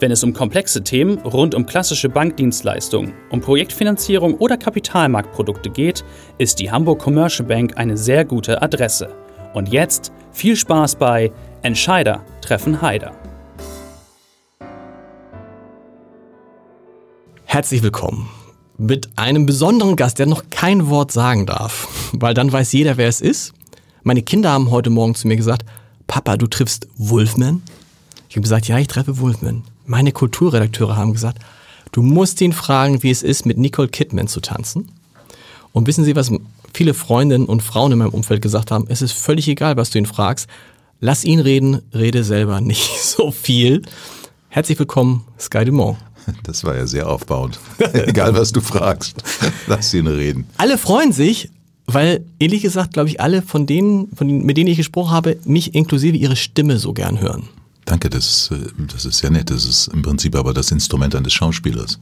Wenn es um komplexe Themen rund um klassische Bankdienstleistungen, um Projektfinanzierung oder Kapitalmarktprodukte geht, ist die Hamburg Commercial Bank eine sehr gute Adresse. Und jetzt viel Spaß bei Entscheider treffen Heider. Herzlich willkommen mit einem besonderen Gast, der noch kein Wort sagen darf, weil dann weiß jeder, wer es ist. Meine Kinder haben heute Morgen zu mir gesagt, Papa, du triffst Wolfman? Ich habe gesagt, ja, ich treffe Wolfman. Meine Kulturredakteure haben gesagt, du musst ihn fragen, wie es ist, mit Nicole Kidman zu tanzen. Und wissen Sie, was viele Freundinnen und Frauen in meinem Umfeld gesagt haben? Es ist völlig egal, was du ihn fragst. Lass ihn reden, rede selber nicht so viel. Herzlich willkommen, Sky Dumont. Das war ja sehr aufbauend. egal, was du fragst, lass ihn reden. Alle freuen sich, weil ehrlich gesagt, glaube ich, alle von denen, von denen, mit denen ich gesprochen habe, mich inklusive ihre Stimme so gern hören. Danke, das ist, äh, das ist sehr nett. Das ist im Prinzip aber das Instrument eines Schauspielers.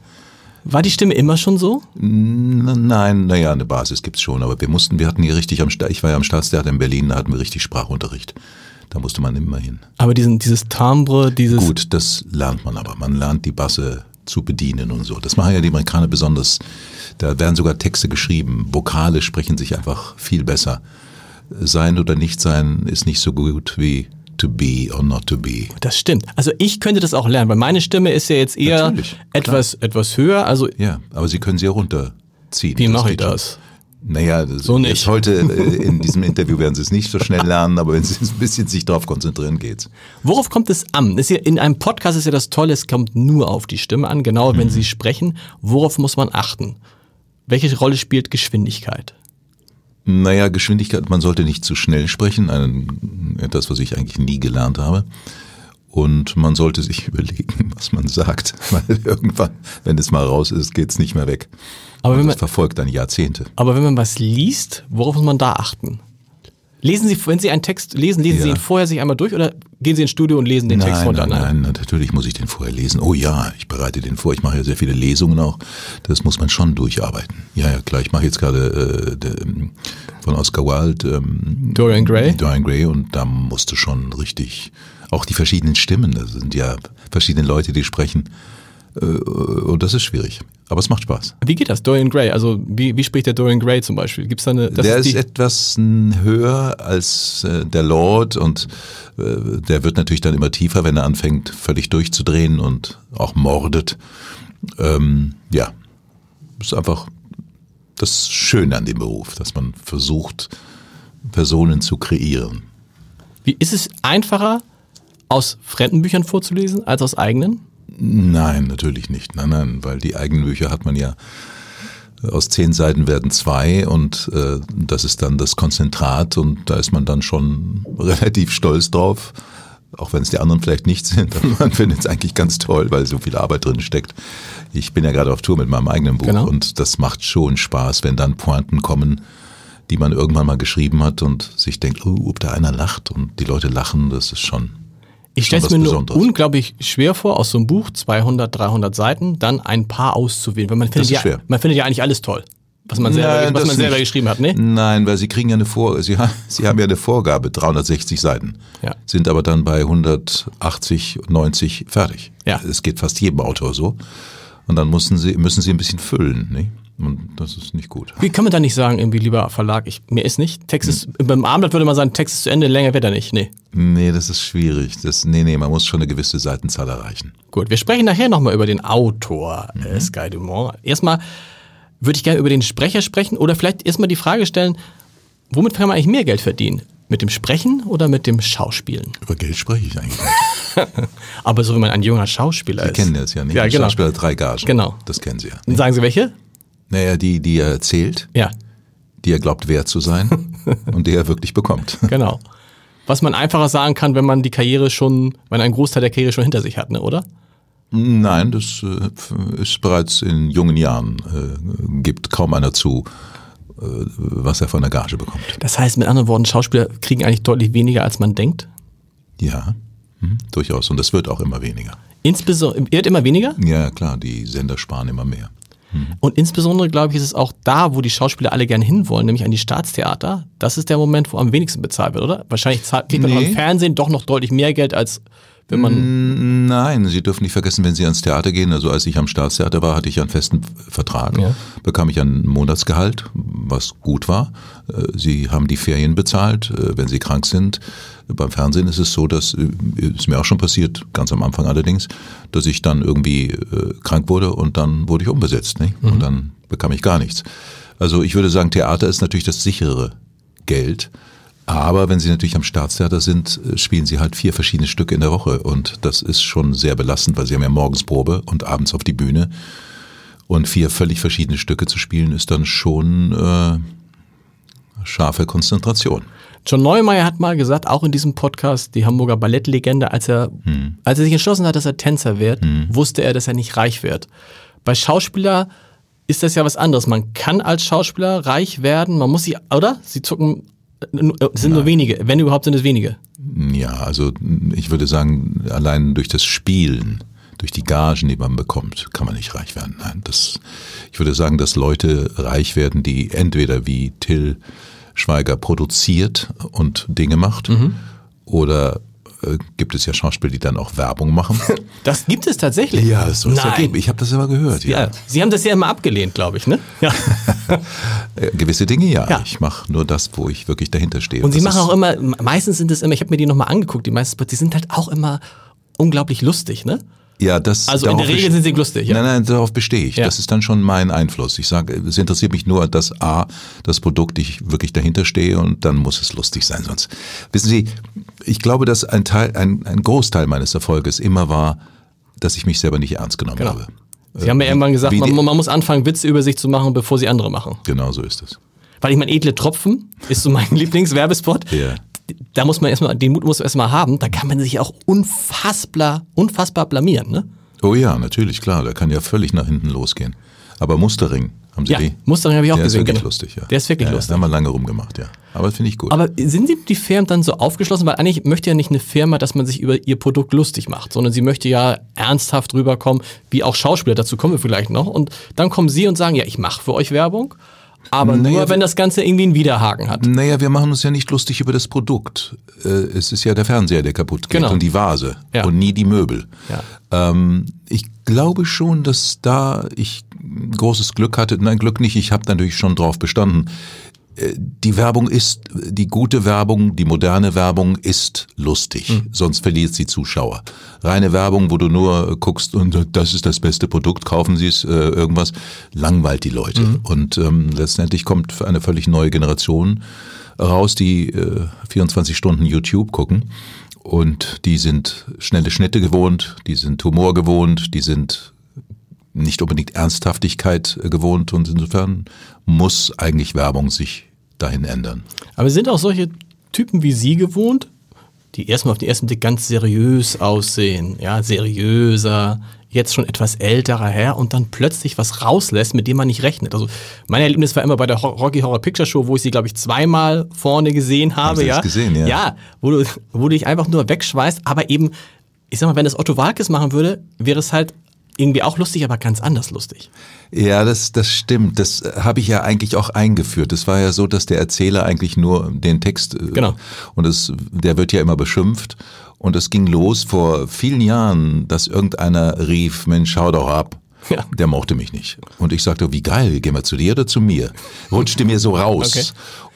War die Stimme immer schon so? Nein, naja, eine Basis gibt's schon, aber wir mussten, wir hatten hier richtig am ich war ja am Staatstheater in Berlin, da hatten wir richtig Sprachunterricht. Da musste man immer hin. Aber diesen, dieses Timbre, dieses. Gut, das lernt man aber. Man lernt die Basse zu bedienen und so. Das machen ja die Amerikaner besonders. Da werden sogar Texte geschrieben. Vokale sprechen sich einfach viel besser. Sein oder nicht sein ist nicht so gut wie to be or not to be. Das stimmt. Also ich könnte das auch lernen, weil meine Stimme ist ja jetzt eher Natürlich, etwas, etwas höher. Also ja, aber Sie können sie ja runterziehen. Wie mache ich das? Naja, so nicht. heute äh, in diesem Interview werden Sie es nicht so schnell lernen, aber wenn Sie ein bisschen sich darauf konzentrieren, geht's. Worauf kommt es an? Ja, in einem Podcast ist ja das Tolle, es kommt nur auf die Stimme an, genau wenn mhm. Sie sprechen. Worauf muss man achten? Welche Rolle spielt Geschwindigkeit? Naja, Geschwindigkeit, man sollte nicht zu schnell sprechen, ein, etwas, was ich eigentlich nie gelernt habe. Und man sollte sich überlegen, was man sagt, weil irgendwann, wenn es mal raus ist, geht's nicht mehr weg. Aber wenn man, das verfolgt dann Jahrzehnte. Aber wenn man was liest, worauf muss man da achten? Lesen Sie, wenn Sie einen Text lesen, lesen ja. Sie ihn vorher sich einmal durch oder gehen Sie ins Studio und lesen den nein, Text runter? Nein, nein, natürlich muss ich den vorher lesen. Oh ja, ich bereite den vor. Ich mache ja sehr viele Lesungen auch. Das muss man schon durcharbeiten. Ja, ja, klar. Ich mache jetzt gerade äh, ähm, von Oscar Wilde ähm, Dorian Gray. Dorian Gray und da musste schon richtig auch die verschiedenen Stimmen. Das sind ja verschiedene Leute, die sprechen. Äh, und das ist schwierig. Aber es macht Spaß. Wie geht das, Dorian Gray? Also wie, wie spricht der Dorian Gray zum Beispiel? Gibt's da eine? der ist, ist etwas höher als äh, der Lord und äh, der wird natürlich dann immer tiefer, wenn er anfängt, völlig durchzudrehen und auch mordet. Ähm, ja, ist einfach das Schöne an dem Beruf, dass man versucht, Personen zu kreieren. Wie ist es einfacher, aus fremden Büchern vorzulesen als aus eigenen? Nein, natürlich nicht. Nein, nein, weil die eigenen Bücher hat man ja aus zehn Seiten werden zwei und äh, das ist dann das Konzentrat und da ist man dann schon relativ stolz drauf, auch wenn es die anderen vielleicht nicht sind. Aber man findet es eigentlich ganz toll, weil so viel Arbeit drin steckt. Ich bin ja gerade auf Tour mit meinem eigenen Buch genau. und das macht schon Spaß, wenn dann Pointen kommen, die man irgendwann mal geschrieben hat und sich denkt, oh, ob da einer lacht und die Leute lachen, das ist schon ich stelle es mir nur unglaublich schwer vor, aus so einem Buch, 200, 300 Seiten, dann ein paar auszuwählen. Weil man findet, ja, schwer. man findet ja eigentlich alles toll, was man selber, Nein, was man selber geschrieben hat, ne? Nein, weil sie kriegen ja eine Vor sie, haben, sie haben ja eine Vorgabe, 360 Seiten. Ja. Sind aber dann bei 180, 90 fertig. Ja. Es geht fast jedem Autor so. Und dann müssen sie, müssen sie ein bisschen füllen, ne? Und das ist nicht gut. Wie kann man da nicht sagen, irgendwie lieber Verlag, ich, mir ist nicht, Text ist, hm. beim Abendblatt würde man sagen, Text ist zu Ende, länger wird er nicht, nee. Nee, das ist schwierig. Das, nee, nee, man muss schon eine gewisse Seitenzahl erreichen. Gut, wir sprechen nachher nochmal über den Autor, mhm. äh, Sky Dumont. Erstmal würde ich gerne über den Sprecher sprechen oder vielleicht erstmal die Frage stellen, womit kann man eigentlich mehr Geld verdienen? Mit dem Sprechen oder mit dem Schauspielen? Über Geld spreche ich eigentlich nicht. Aber so wie man ein junger Schauspieler Sie ist. Sie kennen das ja nicht. Ja, genau. Schauspieler drei Gagen. Genau. Das kennen Sie ja. Nicht? Sagen Sie welche? Naja, die, die er erzählt, ja. die er glaubt wert zu sein und die er wirklich bekommt. Genau. Was man einfacher sagen kann, wenn man die Karriere schon, wenn ein Großteil der Karriere schon hinter sich hat, ne, oder? Nein, das äh, ist bereits in jungen Jahren, äh, gibt kaum einer zu, äh, was er von der Gage bekommt. Das heißt, mit anderen Worten, Schauspieler kriegen eigentlich deutlich weniger, als man denkt? Ja, hm, durchaus. Und das wird auch immer weniger. Insbesondere, wird immer weniger? Ja, klar, die Sender sparen immer mehr. Und insbesondere, glaube ich, ist es auch da, wo die Schauspieler alle gerne hinwollen, nämlich an die Staatstheater. Das ist der Moment, wo am wenigsten bezahlt wird, oder? Wahrscheinlich zahlt, kriegt man Nee. im Fernsehen doch noch deutlich mehr Geld, als wenn man. Nein, Sie dürfen nicht vergessen, wenn Sie ans Theater gehen, also als ich am Staatstheater war, hatte ich einen festen Vertrag, Ja. bekam ich ein Monatsgehalt, was gut war. Äh, Sie haben die Ferien bezahlt, äh, wenn Sie krank sind. Beim Fernsehen ist es so, dass, äh, ist mir auch schon passiert, ganz am Anfang allerdings, dass ich dann irgendwie krank wurde und dann wurde ich umbesetzt. Nicht? Und dann bekam ich gar nichts. Also ich würde sagen, Theater ist natürlich das sichere Geld. Aber wenn Sie natürlich am Staatstheater sind, äh, spielen Sie halt vier verschiedene Stücke in der Woche. Und das ist schon sehr belastend, weil Sie haben ja morgens Probe und abends auf die Bühne. Und vier völlig verschiedene Stücke zu spielen, ist dann schon äh, scharfe Konzentration. John Neumeier hat mal gesagt, auch in diesem Podcast, die Hamburger Ballettlegende, als er, als er sich entschlossen hat, dass er Tänzer wird, wusste er, dass er nicht reich wird. Bei Schauspieler ist das ja was anderes. Man kann als Schauspieler reich werden, man muss sie, oder? Sie zucken, sind nur wenige, wenn überhaupt sind es wenige. Ja, also ich würde sagen, allein durch das Spielen, durch die Gagen, die man bekommt, kann man nicht reich werden. Nein, das, ich würde sagen, dass Leute reich werden, die entweder wie Till Schweiger produziert und Dinge macht, oder äh, gibt es ja Schauspieler, die dann auch Werbung machen. Das gibt es tatsächlich. ja, das soll es ja geben. Ich habe das immer gehört. Ja. Ja, Sie haben das ja immer abgelehnt, glaube ich, ne? Ja. Äh, Gewisse Dinge ja. Ja. Ich mache nur das, wo ich wirklich dahinter stehe. Und sie machen auch immer, meistens sind es immer, ich habe mir die nochmal angeguckt, die meisten die sind halt auch immer unglaublich lustig, ne? Ja, das Also in der Regel sind sie lustig, ja. Nein, nein, darauf bestehe ich. Ja. Das ist dann schon mein Einfluss. Ich sage, es interessiert mich nur, dass A, das Produkt, ich wirklich dahinter stehe und dann muss es lustig sein. Sonst, wissen Sie, ich glaube, dass ein Teil, ein, ein Großteil meines Erfolges immer war, dass ich mich selber nicht ernst genommen Genau. habe. Sie haben ja irgendwann gesagt, man, man muss anfangen, Witze über sich zu machen, bevor sie andere machen. Genau so ist es. Weil ich meine, edle Tropfen ist so mein Lieblingswerbespot. Ja. Da muss man erstmal, den Mut muss man erstmal haben, da kann man sich auch unfassbar, unfassbar blamieren, ne? Oh ja, natürlich, klar, der kann ja völlig nach hinten losgehen. Aber Mustering, haben Sie Ja, die? Mustering habe ich auch der gesehen, ist wirklich genau. lustig, ja. Der ist wirklich ja, lustig. Da haben wir lange rumgemacht, ja. Aber finde ich gut. Aber sind die, die Firmen dann so aufgeschlossen? Weil eigentlich möchte ja nicht eine Firma, dass man sich über ihr Produkt lustig macht, sondern sie möchte ja ernsthaft rüberkommen, wie auch Schauspieler, dazu kommen wir vielleicht noch. Und dann kommen sie und sagen, ja, ich mache für euch Werbung, aber Naja, nur, wenn das Ganze irgendwie einen Widerhaken hat. Naja, wir machen uns ja nicht lustig über das Produkt. Äh, Es ist ja der Fernseher, der kaputt geht Genau. und die Vase Ja. und nie die Möbel. Ja. Ähm, ich glaube schon, dass da ich großes Glück hatte. Nein, Glück nicht. Ich habe natürlich schon drauf bestanden. Die Werbung ist, die gute Werbung, die moderne Werbung ist lustig, Hm. sonst verliert sie Zuschauer. Reine Werbung, wo du nur guckst und das ist das beste Produkt, kaufen Sie es, äh, irgendwas, langweilt die Leute. Mhm. Und ähm, letztendlich kommt eine völlig neue Generation raus, die äh, 24 Stunden YouTube gucken. Und die sind schnelle Schnitte gewohnt, die sind Humor gewohnt, die sind nicht unbedingt Ernsthaftigkeit äh, gewohnt und insofern muss eigentlich Werbung sich dahin ändern. Aber sind auch solche Typen wie Sie gewohnt, die erstmal auf den ersten Blick ganz seriös aussehen, ja, seriöser, jetzt schon etwas älterer Herr und dann plötzlich was rauslässt, mit dem man nicht rechnet. Also mein Erlebnis war immer bei der Rocky Horror Picture Show, wo ich sie, glaube ich, zweimal vorne gesehen habe. Sie das ja. gesehen, ja? Ja, wo du, wo du dich einfach nur wegschweißt, aber eben, ich sag mal, wenn das Otto Walkes machen würde, wäre es halt irgendwie auch lustig, aber ganz anders lustig. Ja, das, das stimmt. Das äh, habe ich ja eigentlich auch eingeführt. Es war ja so, dass der Erzähler eigentlich nur den Text äh, Genau. und es, der wird ja immer beschimpft. Und es ging los vor vielen Jahren, dass irgendeiner rief, Mensch, schau doch ab. Ja. Der mochte mich nicht. Und ich sagte, wie geil, gehen wir zu dir oder zu mir? Rutschte mir so raus. Okay.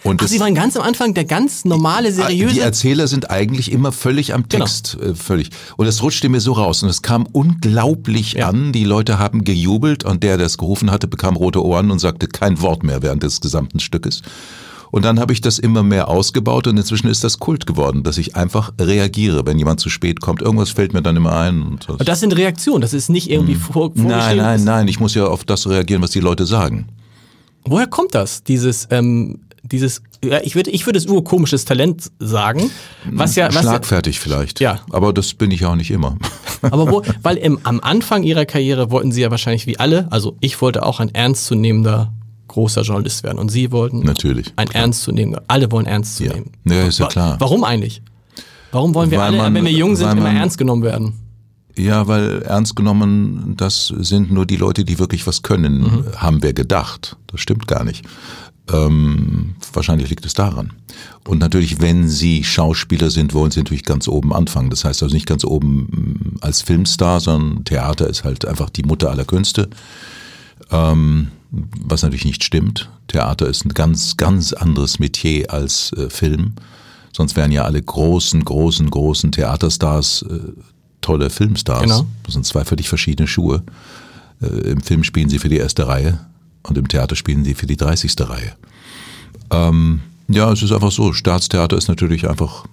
Und Ach, das- Sie waren ganz am Anfang der ganz normale, die seriöse. Erzähler sind eigentlich immer völlig am Genau. Text, äh, völlig. Und es rutschte mir so raus und es kam unglaublich Ja. an. Die Leute haben gejubelt und der, der es gerufen hatte, bekam rote Ohren und sagte kein Wort mehr während des gesamten Stückes. Und dann habe ich das immer mehr ausgebaut und inzwischen ist das Kult geworden, dass ich einfach reagiere, wenn jemand zu spät kommt. Irgendwas fällt mir dann immer ein. Und das Und das sind Reaktionen, das ist nicht irgendwie vor. Hm. nein, nein, nein, ich muss ja auf das reagieren, was die Leute sagen. Woher kommt das? Dieses, ähm, dieses ja, ich würde, ich würde es urkomisches Talent sagen, was ja, was Schlagfertig vielleicht. Ja. Aber das bin ich auch nicht immer. Aber wo, weil im, am Anfang ihrer Karriere wollten sie ja wahrscheinlich wie alle, also ich wollte auch ein ernstzunehmender großer Journalist werden und sie wollten Natürlich, ein ernstzunehmender, alle wollen ernst zu Ja. nehmen. Ja, ist ja klar. Warum eigentlich? Warum wollen wir Weil alle, man- wenn wir jung sind, immer man- ernst genommen werden? Ja, weil ernst genommen, das sind nur die Leute, die wirklich was können, Mhm. haben wir gedacht. Das stimmt gar nicht. Ähm, wahrscheinlich liegt es daran. Und natürlich, wenn Sie Schauspieler sind, wollen Sie natürlich ganz oben anfangen. Das heißt also nicht ganz oben mm, als Filmstar, sondern Theater ist halt einfach die Mutter aller Künste. Ähm, was natürlich nicht stimmt. Theater ist ein ganz, ganz anderes Metier als äh, Film. Sonst wären ja alle großen, großen, großen Theaterstars äh, tolle Filmstars. Genau. Das sind zwei völlig verschiedene Schuhe. Äh, Im Film spielen sie für die erste Reihe und im Theater spielen sie für die 30. Reihe. Ähm, ja, es ist einfach so. Staatstheater ist natürlich einfach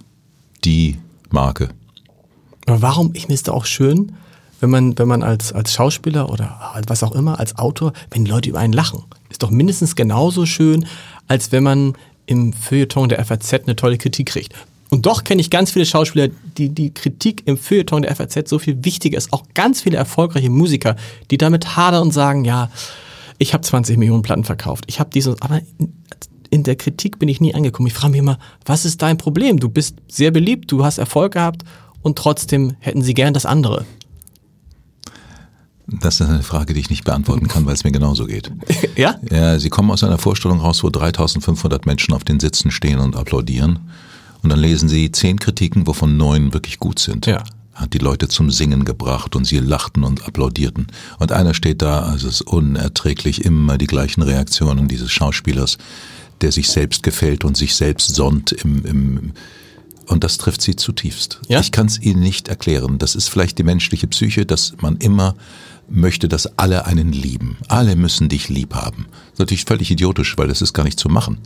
die Marke. Aber warum, ich finde es auch schön, wenn man, wenn man als, als Schauspieler oder was auch immer, als Autor, wenn die Leute über einen lachen. Ist doch mindestens genauso schön, als wenn man im Feuilleton der FAZ eine tolle Kritik kriegt. Und doch kenne ich ganz viele Schauspieler, die die Kritik im Feuilleton der FAZ so viel wichtiger ist. Auch ganz viele erfolgreiche Musiker, die damit hadern und sagen, ja, ich habe 20 Millionen Platten verkauft. Ich habe diese, aber in, in der Kritik bin ich nie angekommen. Ich frage mich immer, was ist dein Problem? Du bist sehr beliebt, du hast Erfolg gehabt und trotzdem hätten sie gern das andere. Das ist eine Frage, die ich nicht beantworten kann, weil es mir genauso geht. ja? Ja, Sie kommen aus einer Vorstellung raus, wo 3500 Menschen auf den Sitzen stehen und applaudieren. Und dann lesen Sie zehn Kritiken, wovon neun wirklich gut sind. Ja. Hat die Leute zum Singen gebracht und sie lachten und applaudierten. Und einer steht da, also es ist unerträglich, immer die gleichen Reaktionen dieses Schauspielers, der sich selbst gefällt und sich selbst sonnt im, im und das trifft sie zutiefst. Ja? Ich kann es Ihnen nicht erklären. Das ist vielleicht die menschliche Psyche, dass man immer möchte, dass alle einen lieben. Alle müssen dich lieb haben. Das ist natürlich völlig idiotisch, weil das ist gar nicht zu machen.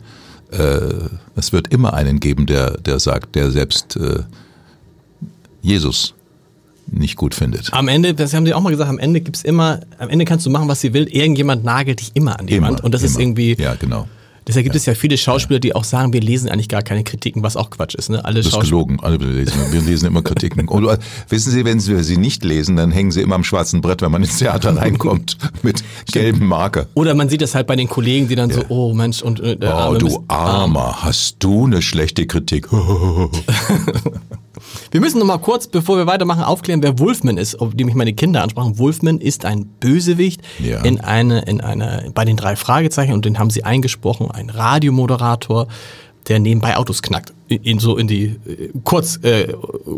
Äh, es wird immer einen geben, der, der sagt, der selbst äh, Jesus nicht gut findet. Am Ende, das haben sie auch mal gesagt, am Ende gibt's immer, am Ende kannst du machen, was sie will. Irgendjemand nagelt dich immer an die Wand. Und das ist immer. irgendwie, Ja, genau. Deshalb gibt es ja viele Schauspieler, die auch sagen, wir lesen eigentlich gar keine Kritiken, was auch Quatsch ist. Ne? Alle Das ist gelogen. Alle lesen, wir lesen immer Kritiken. Und äh, wissen Sie, wenn Sie sie nicht lesen, dann hängen sie immer am schwarzen Brett, wenn man ins Theater reinkommt, mit gelbem Marker. Oder man sieht das halt bei den Kollegen, die dann so, oh Mensch, und äh, Oh, du Armer, hast du eine schlechte Kritik? Wir müssen noch mal kurz, bevor wir weitermachen, aufklären, wer Wolfman ist, auf die mich meine Kinder ansprachen. Wolfman ist ein Bösewicht Ja. in eine, in eine, bei den drei Fragezeichen und den haben sie eingesprochen, ein Radiomoderator, der nebenbei Autos knackt. In, in so in die, äh, kurz, äh,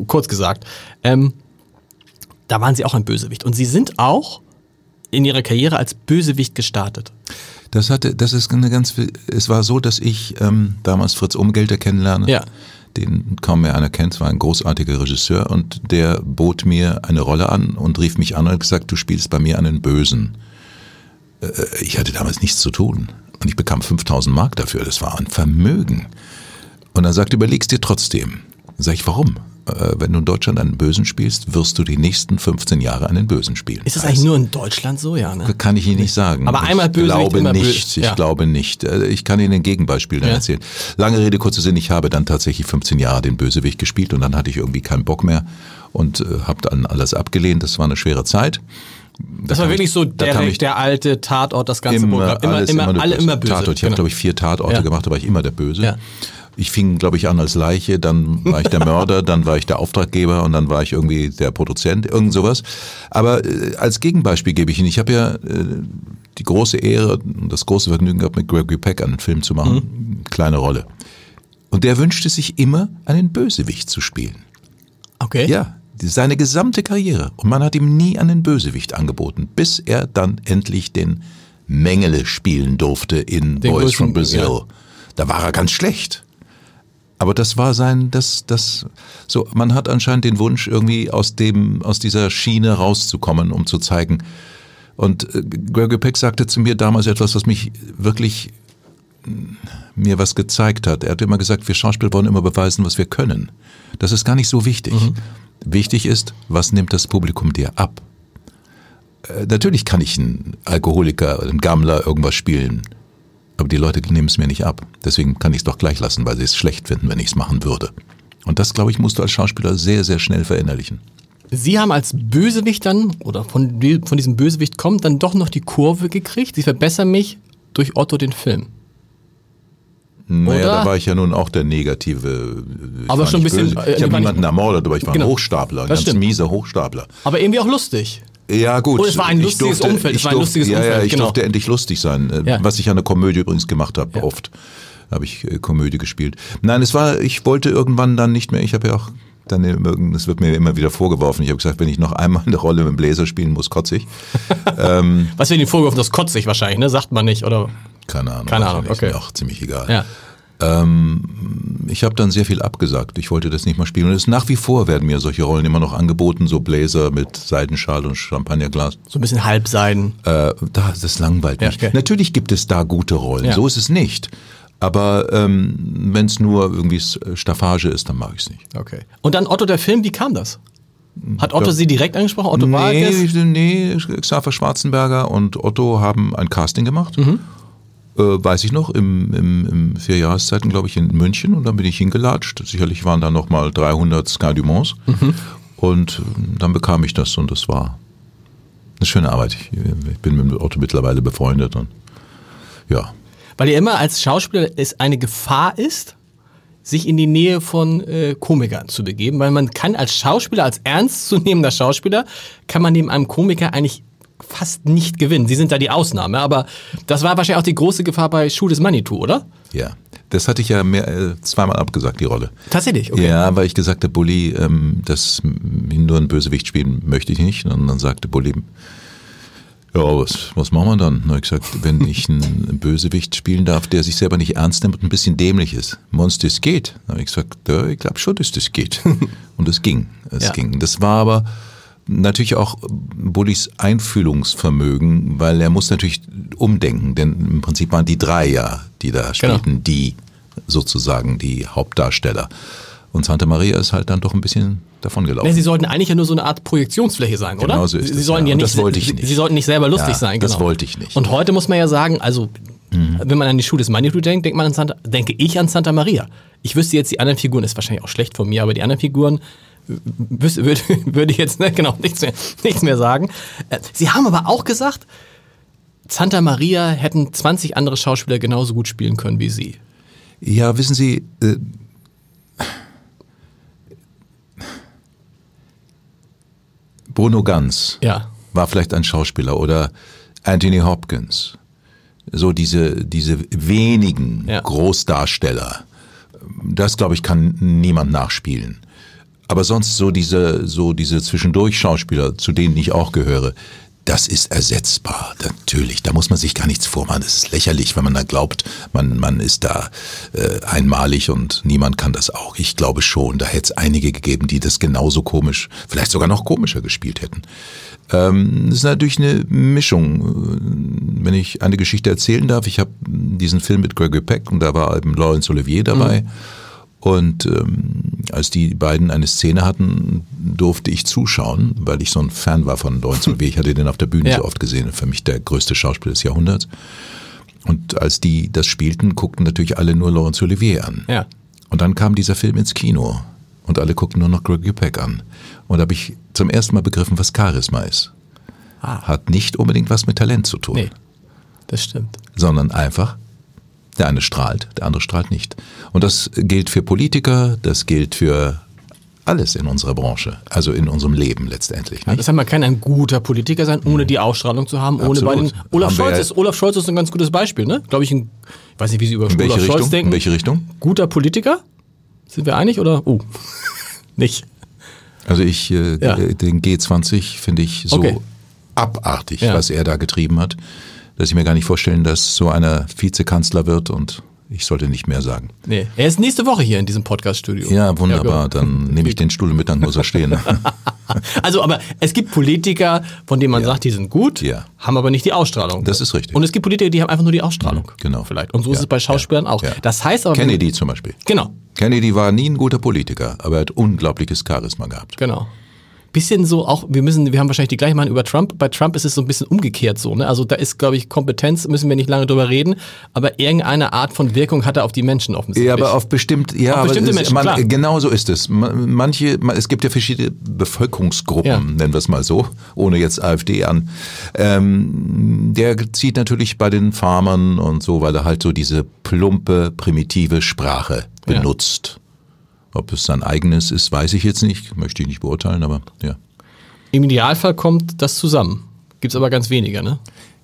kurz gesagt. Ähm, da waren sie auch ein Bösewicht. Und sie sind auch in ihrer Karriere als Bösewicht gestartet. Das hatte, das ist eine ganz, es war so, dass ich ähm, damals Fritz Umgelter kennenlerne, Ja. Den kaum mehr einer kennt, war ein großartiger Regisseur und der bot mir eine Rolle an und rief mich an und hat gesagt, du spielst bei mir einen Bösen. Äh, Ich hatte damals nichts zu tun und ich bekam 5000 Mark dafür, das war ein Vermögen. Und er sagte, überlegst dir trotzdem. Sag ich, warum? Äh, Wenn du in Deutschland einen Bösen spielst, wirst du die nächsten 15 Jahre einen Bösen spielen. Ist das eigentlich nur in Deutschland so, ja? Ne? Kann ich Ihnen nicht sagen. Aber einmal ich Bösewicht, glaube immer nicht. Ich ja. glaube nicht. Äh, Ich kann Ihnen ein Gegenbeispiel Ja. erzählen. Lange Rede, kurzer Sinn. Ich habe dann tatsächlich 15 Jahre den Bösewicht gespielt und dann hatte ich irgendwie keinen Bock mehr und äh, habe dann alles abgelehnt. Das war eine schwere Zeit. Das war kam wirklich ich- so da der, ich der alte Tatort, das ganze Programm. Immer, alles immer, der alle Böse. immer böse. Tatort. Ich habe, Genau. glaube ich, vier Tatorte Ja. gemacht, da war ich immer der Böse. Ja. Ich fing, glaube ich, an als Leiche, dann war ich der Mörder, dann war ich der Auftraggeber und dann war ich irgendwie der Produzent, irgend sowas. Aber äh, als Gegenbeispiel gebe ich Ihnen, ich habe ja äh, die große Ehre und das große Vergnügen gehabt, mit Gregory Peck einen Film zu machen, kleine Rolle. Und der wünschte sich immer, einen Bösewicht zu spielen. Okay. Ja, seine gesamte Karriere. Und man hat ihm nie einen Bösewicht angeboten, bis er dann endlich den Mengele spielen durfte in Den Boys größten, from Brazil. ja. Da war er ganz schlecht. Aber das war sein, das, das, so, man hat anscheinend den Wunsch, irgendwie aus dem, aus dieser Schiene rauszukommen, um zu zeigen. Und äh, Gregory Peck sagte zu mir damals etwas, was mich wirklich mir was gezeigt hat. Er hat immer gesagt, wir Schauspieler wollen immer beweisen, was wir können. Das ist gar nicht so wichtig. Wichtig ist, was nimmt das Publikum dir ab? Äh, natürlich kann ich einen Alkoholiker, einen Gammler irgendwas spielen. Aber die Leute nehmen es mir nicht ab. Deswegen kann ich es doch gleich lassen, weil sie es schlecht finden, wenn ich es machen würde. Und das, glaube ich, musst du als Schauspieler sehr, sehr schnell verinnerlichen. Sie haben als Bösewicht dann, oder von, von diesem Bösewicht kommt, dann doch noch die Kurve gekriegt. Sie verbessern mich durch Otto den Film. Naja, Oder? da war ich ja nun auch der negative. ich Aber schon ein bisschen, Böse. äh, Ich habe war nicht- niemanden ermordet, aber ich war Genau. ein Hochstapler, ein ganz stimmt. mieser Hochstapler. Aber irgendwie auch lustig. Ja, gut. Und es war ein Ich lustiges durfte, Umfeld, es Ich war ein durfte, lustiges ja, Ja, Umfeld, ich genau. durfte endlich lustig sein. äh, Ja. Was ich an der Komödie übrigens gemacht habe, Ja. oft. Habe ich äh, Komödie gespielt. Nein, es war, ich wollte irgendwann dann nicht mehr, ich habe ja auch dann irgend- es wird mir immer wieder vorgeworfen. Ich habe gesagt, wenn ich noch einmal eine Rolle mit dem Bläser spielen muss, kotze ich. Was wir den vorgeworfen, das kotzig wahrscheinlich, ne? Sagt man nicht, oder? Keine Ahnung. Keine Ahnung, okay. Ist mir auch ziemlich egal. Ja. Ich habe dann sehr viel abgesagt. Ich wollte das nicht mehr spielen. Und es nach wie vor werden mir solche Rollen immer noch angeboten, so Bläser mit Seidenschal und Champagnerglas. So ein bisschen Halbseiden. Äh, da, das langweilt Ja, mich. okay. Natürlich gibt es da gute Rollen, Ja. so ist es nicht. Aber ähm, wenn es nur irgendwie Staffage ist, dann mag ich es nicht. Okay. Und dann Otto der Film, wie kam das? Hat Otto Sie direkt angesprochen? Otto Nee, nee, Xaver Schwarzenberger und Otto haben ein Casting gemacht. Mhm. Äh, weiß ich noch, im, im, im vier Jahreszeiten, glaube ich, in München. Und dann bin ich hingelatscht. Sicherlich waren da noch mal 300 Sky Dumont. Mhm. Und äh, dann bekam ich das und das war eine schöne Arbeit. Ich, ich bin mit Otto mittlerweile befreundet und ja. Weil ja immer als Schauspieler es eine Gefahr ist, sich in die Nähe von äh, Komikern zu begeben, weil man kann als Schauspieler, als ernstzunehmender Schauspieler, kann man neben einem Komiker eigentlich fast nicht gewinnen. Sie sind da die Ausnahme, aber das war wahrscheinlich auch die große Gefahr bei Schuh des Manitou, oder? Ja, das hatte ich ja mehr, äh, zweimal abgesagt, die Rolle. Tatsächlich, okay. Ja, weil ich gesagt habe, Bulli, ähm, das nur ein Bösewicht spielen möchte ich nicht. Und dann sagte Bulli, ja, was, was machen wir dann? Habe ich gesagt, wenn ich einen Bösewicht spielen darf, der sich selber nicht ernst nimmt und ein bisschen dämlich ist. Monst, das geht. Dann habe ich gesagt, ja, ich glaube schon, dass das geht. Und es ging. Es Ja. ging. Das war aber natürlich auch Bullis Einfühlungsvermögen, weil er muss natürlich umdenken, denn im Prinzip waren die drei ja, die da Genau. spielten, die sozusagen die Hauptdarsteller. Und Santa Maria ist halt dann doch ein bisschen davon gelaufen. Sie sollten eigentlich ja nur so eine Art Projektionsfläche sein, oder? Genau so ist sie, es, sollten ja. ja das wollte ich sie, nicht. sie sollten nicht selber lustig Ja, sein. das Genau. wollte ich nicht. Und heute muss man ja sagen, also wenn man an die Schule des Manitou denkt, denkt man an Santa, denke ich an Santa Maria. Ich wüsste jetzt die anderen Figuren, ist wahrscheinlich auch schlecht von mir, aber die anderen Figuren würde, würde ich jetzt ne, genau nichts mehr, nichts mehr sagen. Äh, Sie haben aber auch gesagt, Santa Maria hätten 20 andere Schauspieler genauso gut spielen können wie Sie. Ja, wissen Sie, äh, Bruno Ganz Ja. war vielleicht ein Schauspieler oder Anthony Hopkins. So diese, diese wenigen Ja. Großdarsteller. Das, glaube ich, kann niemand nachspielen. Aber sonst so diese, so diese Zwischendurch-Schauspieler, zu denen ich auch gehöre, das ist ersetzbar. Natürlich, da muss man sich gar nichts vormachen. Das ist lächerlich, wenn man da glaubt, man, man ist da äh, einmalig und niemand kann das auch. Ich glaube schon, da hätte es einige gegeben, die das genauso komisch, vielleicht sogar noch komischer gespielt hätten. Ähm, das ist natürlich eine Mischung. Wenn ich eine Geschichte erzählen darf, ich habe diesen Film mit Gregory Peck und da war eben Laurence Olivier dabei. Und ähm, als die beiden eine Szene hatten, durfte ich zuschauen, weil ich so ein Fan war von Laurence Olivier. Ich hatte den auf der Bühne Ja. so oft gesehen. Für mich der größte Schauspieler des Jahrhunderts. Und als die das spielten, guckten natürlich alle nur Laurence Olivier an. Ja. Und dann kam dieser Film ins Kino und alle guckten nur noch Gregory Peck an. Und da habe ich zum ersten Mal begriffen, was Charisma ist. Hat nicht unbedingt was mit Talent zu tun, Nee, das stimmt. sondern einfach, der eine strahlt, der andere strahlt nicht. Und das gilt für Politiker, das gilt für alles in unserer Branche, also in unserem Leben letztendlich. Ja, Nicht? deshalb man kann ein guter Politiker sein, ohne die Ausstrahlung zu haben, ohne bei den Olaf Haben Scholz ist Olaf Scholz ist ein ganz gutes Beispiel, ne? Glaube ich, ein, ich weiß nicht, wie Sie über Olaf Scholz Richtung? denken. In welche Richtung? Guter Politiker? Sind wir einig oder? Oh, nicht. Also ich, äh, Ja. den G20 finde ich so Okay. abartig, Ja. was er da getrieben hat, dass ich mir gar nicht vorstellen, dass so einer Vizekanzler wird und ich sollte nicht mehr sagen. Nee. Er ist nächste Woche hier in diesem Podcast-Studio. Ja, wunderbar, gut. dann nehme ich den Stuhl mit, dann muss er stehen. Also, aber es gibt Politiker, von denen man sagt, die sind gut, Ja. haben aber nicht die Ausstrahlung. Das ist richtig. Und es gibt Politiker, die haben einfach nur die Ausstrahlung. genau. Vielleicht. Und so ist Ja, es bei Schauspielern ja, auch. ja. Das heißt aber. Kennedy zum Beispiel. Genau, Kennedy war nie ein guter Politiker, aber er hat unglaubliches Charisma gehabt. genau. Bisschen so auch, wir müssen, wir haben wahrscheinlich die gleiche Meinung über Trump. Bei Trump ist es so ein bisschen umgekehrt so, ne? Also da ist, glaube ich, Kompetenz, müssen wir nicht lange drüber reden, aber irgendeine Art von Wirkung hat er auf die Menschen offensichtlich. Ja, aber auf bestimmt, ja, Auf aber bestimmte es- Menschen, man, klar. genau so ist es. Man- Manche, man- es gibt ja verschiedene Bevölkerungsgruppen, Ja. nennen wir es mal so, ohne jetzt AfD an. Ähm, der zieht natürlich bei den Farmern und so, weil er halt so diese plumpe, primitive Sprache Ja. Ob es sein eigenes ist, weiß ich jetzt nicht, möchte ich nicht beurteilen, aber ja. Im Idealfall kommt das zusammen. Gibt's aber ganz weniger, ne?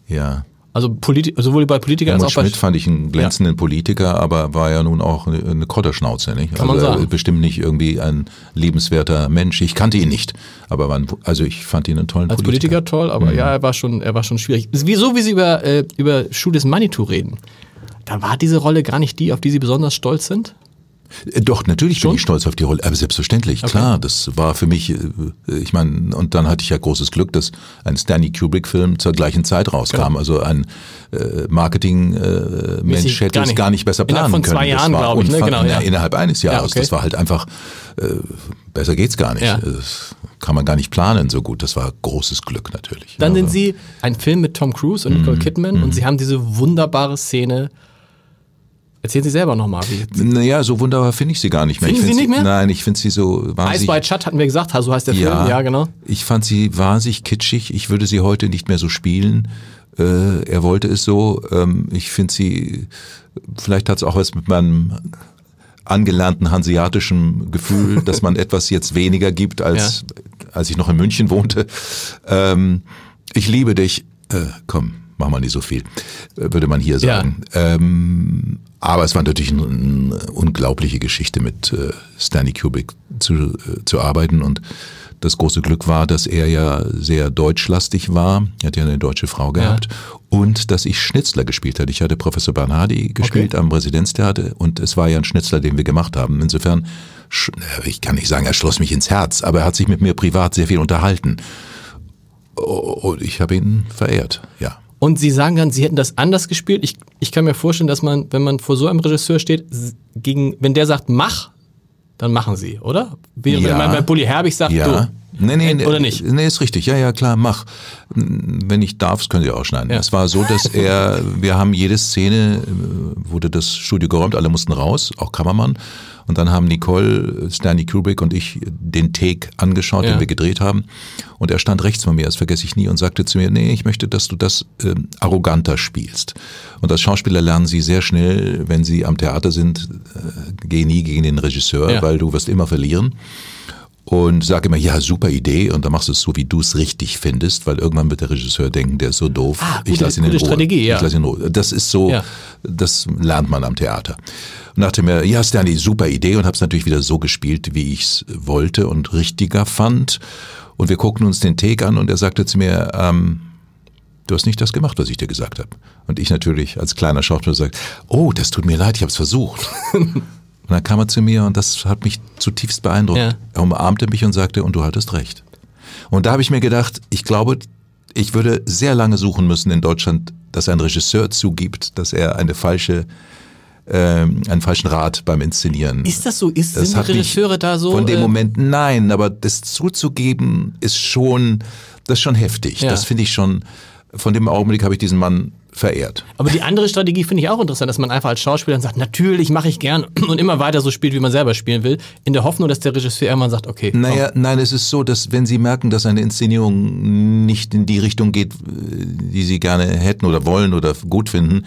Ja. Also politi sowohl bei Politikern Helmut als auch bei Schmidt fand ich einen glänzenden Politiker, aber war ja nun auch eine, eine Kotterschnauze, nicht? Kann man also sagen. bestimmt nicht irgendwie ein liebenswerter Mensch. Ich kannte ihn nicht, aber war ein, also ich fand ihn einen tollen als Politiker. Politiker toll, aber ja, er war schon, er war schon schwierig. Wieso, wie Sie über, äh, über Schuh des Manitou reden? Da war diese Rolle gar nicht die, auf die Sie besonders stolz sind? Äh, Doch, natürlich bin ich stolz auf die Rolle, aber selbstverständlich, klar, das war für mich, äh, ich meine, und dann hatte ich ja großes Glück, dass ein Stanley Kubrick-Film zur gleichen Zeit rauskam. Also ein äh, Marketing-Mensch äh, hätte gar es gar nicht besser Innerhalb planen von können. zwei Das Jahren, war glaube ich, ne? Genau, ja. Innerhalb eines Jahres. Ja, okay. Das war halt einfach, äh, besser geht's gar nicht. Ja. Das kann man gar nicht planen so gut. Das war großes Glück natürlich. Dann Aber- sind Sie ein Film mit Tom Cruise und Mhm. Nicole Kidman und Sie haben diese wunderbare Szene. Erzählen Sie selber nochmal. Naja, so wunderbar finde ich sie gar nicht mehr. Finden ich Sie find nicht mehr? Nein, ich finde sie so wahnsinnig. Wide Shut hatten wir gesagt, so heißt der ja, Film. Ja, genau. Ich fand sie wahnsinnig kitschig. Ich würde sie heute nicht mehr so spielen. Äh, er wollte es so. Ähm, ich finde sie, vielleicht hat es auch was mit meinem angelernten hanseatischen Gefühl, dass man etwas jetzt weniger gibt, als, als ich noch in München wohnte. Ähm, ich liebe dich. Äh, komm, mach mal nicht so viel, äh, würde man hier Ja. sagen. Ähm, aber es war natürlich eine, eine unglaubliche Geschichte mit äh, Stanley Kubrick zu, äh, zu arbeiten und das große Glück war, dass er ja sehr deutschlastig war. Er hat ja eine deutsche Frau gehabt. Und dass ich Schnitzler gespielt hatte. Ich hatte Professor Bernhardi gespielt am Residenztheater und es war ja ein Schnitzler, den wir gemacht haben. Insofern, ich kann nicht sagen, er schloss mich ins Herz, aber er hat sich mit mir privat sehr viel unterhalten. Und ich habe ihn verehrt, ja. Und Sie sagen dann, Sie hätten das anders gespielt. Ich, ich kann mir vorstellen, dass man, wenn man vor so einem Regisseur steht, gegen, wenn der sagt, mach, dann machen Sie, oder? Wie Ja. wenn man bei Bully Herbig sagt, Ja. du. Nee, nee, nee, oder nicht? Nee, ist richtig. Ja, ja, klar, mach. Wenn ich darf, können Sie auch schneiden. Ja. Es war so, dass er, wir haben jede Szene, äh, wurde das Studio geräumt, alle mussten raus, auch Kameramann. Und dann haben Nicole, Stanley Kubrick und ich den Take angeschaut, Ja. den wir gedreht haben. Und er stand rechts von mir, das vergesse ich nie, und sagte zu mir, nee, ich möchte, dass du das ähm, arroganter spielst. Und als Schauspieler lernen sie sehr schnell, wenn sie am Theater sind, äh, geh nie gegen den Regisseur, Ja. weil du wirst immer verlieren und sag immer, ja, super Idee und dann machst du es so, wie du es richtig findest, weil irgendwann wird der Regisseur denken, der ist so doof, Ah, ich gute- lasse ihn in Ruhe. Strategie, ja. Ich lasse ihn in Ruhe. Das ist so, Ja. das lernt man am Theater. Und dachte mir, ja, Stanley, super Idee und habe es natürlich wieder so gespielt, wie ich es wollte und richtiger fand. Und wir guckten uns den Take an und er sagte zu mir, ähm, du hast nicht das gemacht, was ich dir gesagt habe. Und ich natürlich als kleiner Schauspieler sagte, oh, das tut mir leid, ich habe es versucht. Und dann kam er zu mir und das hat mich zutiefst beeindruckt. Ja. Er umarmte mich und sagte, und du hattest recht. Und da habe ich mir gedacht, ich glaube, ich würde sehr lange suchen müssen in Deutschland, dass ein Regisseur zugibt, dass er eine falsche, ähm, einen falschen Rat beim Inszenieren. Ist das so? Ist, Das sind die Regisseure da so? Von dem äh, Moment nein, aber das zuzugeben ist schon, das ist schon heftig. Ja. Das finde ich schon, von dem Augenblick habe ich diesen Mann verehrt. Aber die andere Strategie finde ich auch interessant, dass man einfach als Schauspieler dann sagt, natürlich mache ich gern und immer weiter so spielt, wie man selber spielen will, in der Hoffnung, dass der Regisseur irgendwann sagt, okay, komm. Naja, nein, es ist so, dass wenn Sie merken, dass eine Inszenierung nicht in die Richtung geht, die Sie gerne hätten oder wollen oder gut finden,